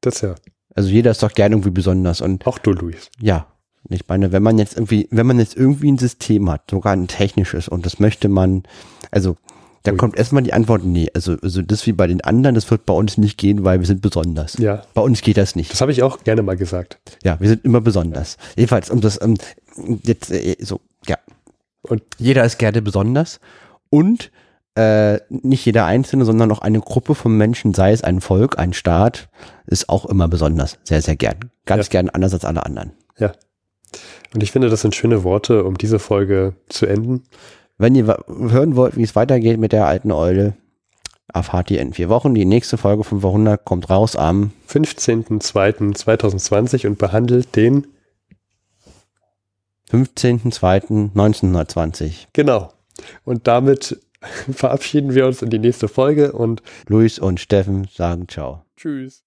das ja, Also jeder ist doch gerne irgendwie besonders und auch du, Luis. ja, ich meine, wenn man jetzt irgendwie, wenn man jetzt irgendwie ein System hat, sogar ein technisches und das möchte man, also da Ui. kommt erstmal die Antwort, nee, also, also das wie bei den anderen, das wird bei uns nicht gehen, weil wir sind besonders. Ja. Bei uns geht das nicht. Das habe ich auch gerne mal gesagt. Ja, wir sind immer besonders. Jedenfalls, um das, ähm, jetzt, äh, so, ja. Und Jeder ist gerne besonders und äh, nicht jeder Einzelne, sondern auch eine Gruppe von Menschen, sei es ein Volk, ein Staat, ist auch immer besonders. Sehr, sehr gern. Ganz Ja. gern anders als alle anderen. ja. Und ich finde, das sind schöne Worte, um diese Folge zu enden. Wenn ihr hören wollt, wie es weitergeht mit der alten Eule, erfahrt ihr in vier Wochen. Die nächste Folge 500 kommt raus am 15.02.2020 und behandelt den, 15.02.1920. genau. Und damit [LAUGHS] verabschieden wir uns in die nächste Folge und Luis und Steffen sagen Ciao. tschüss.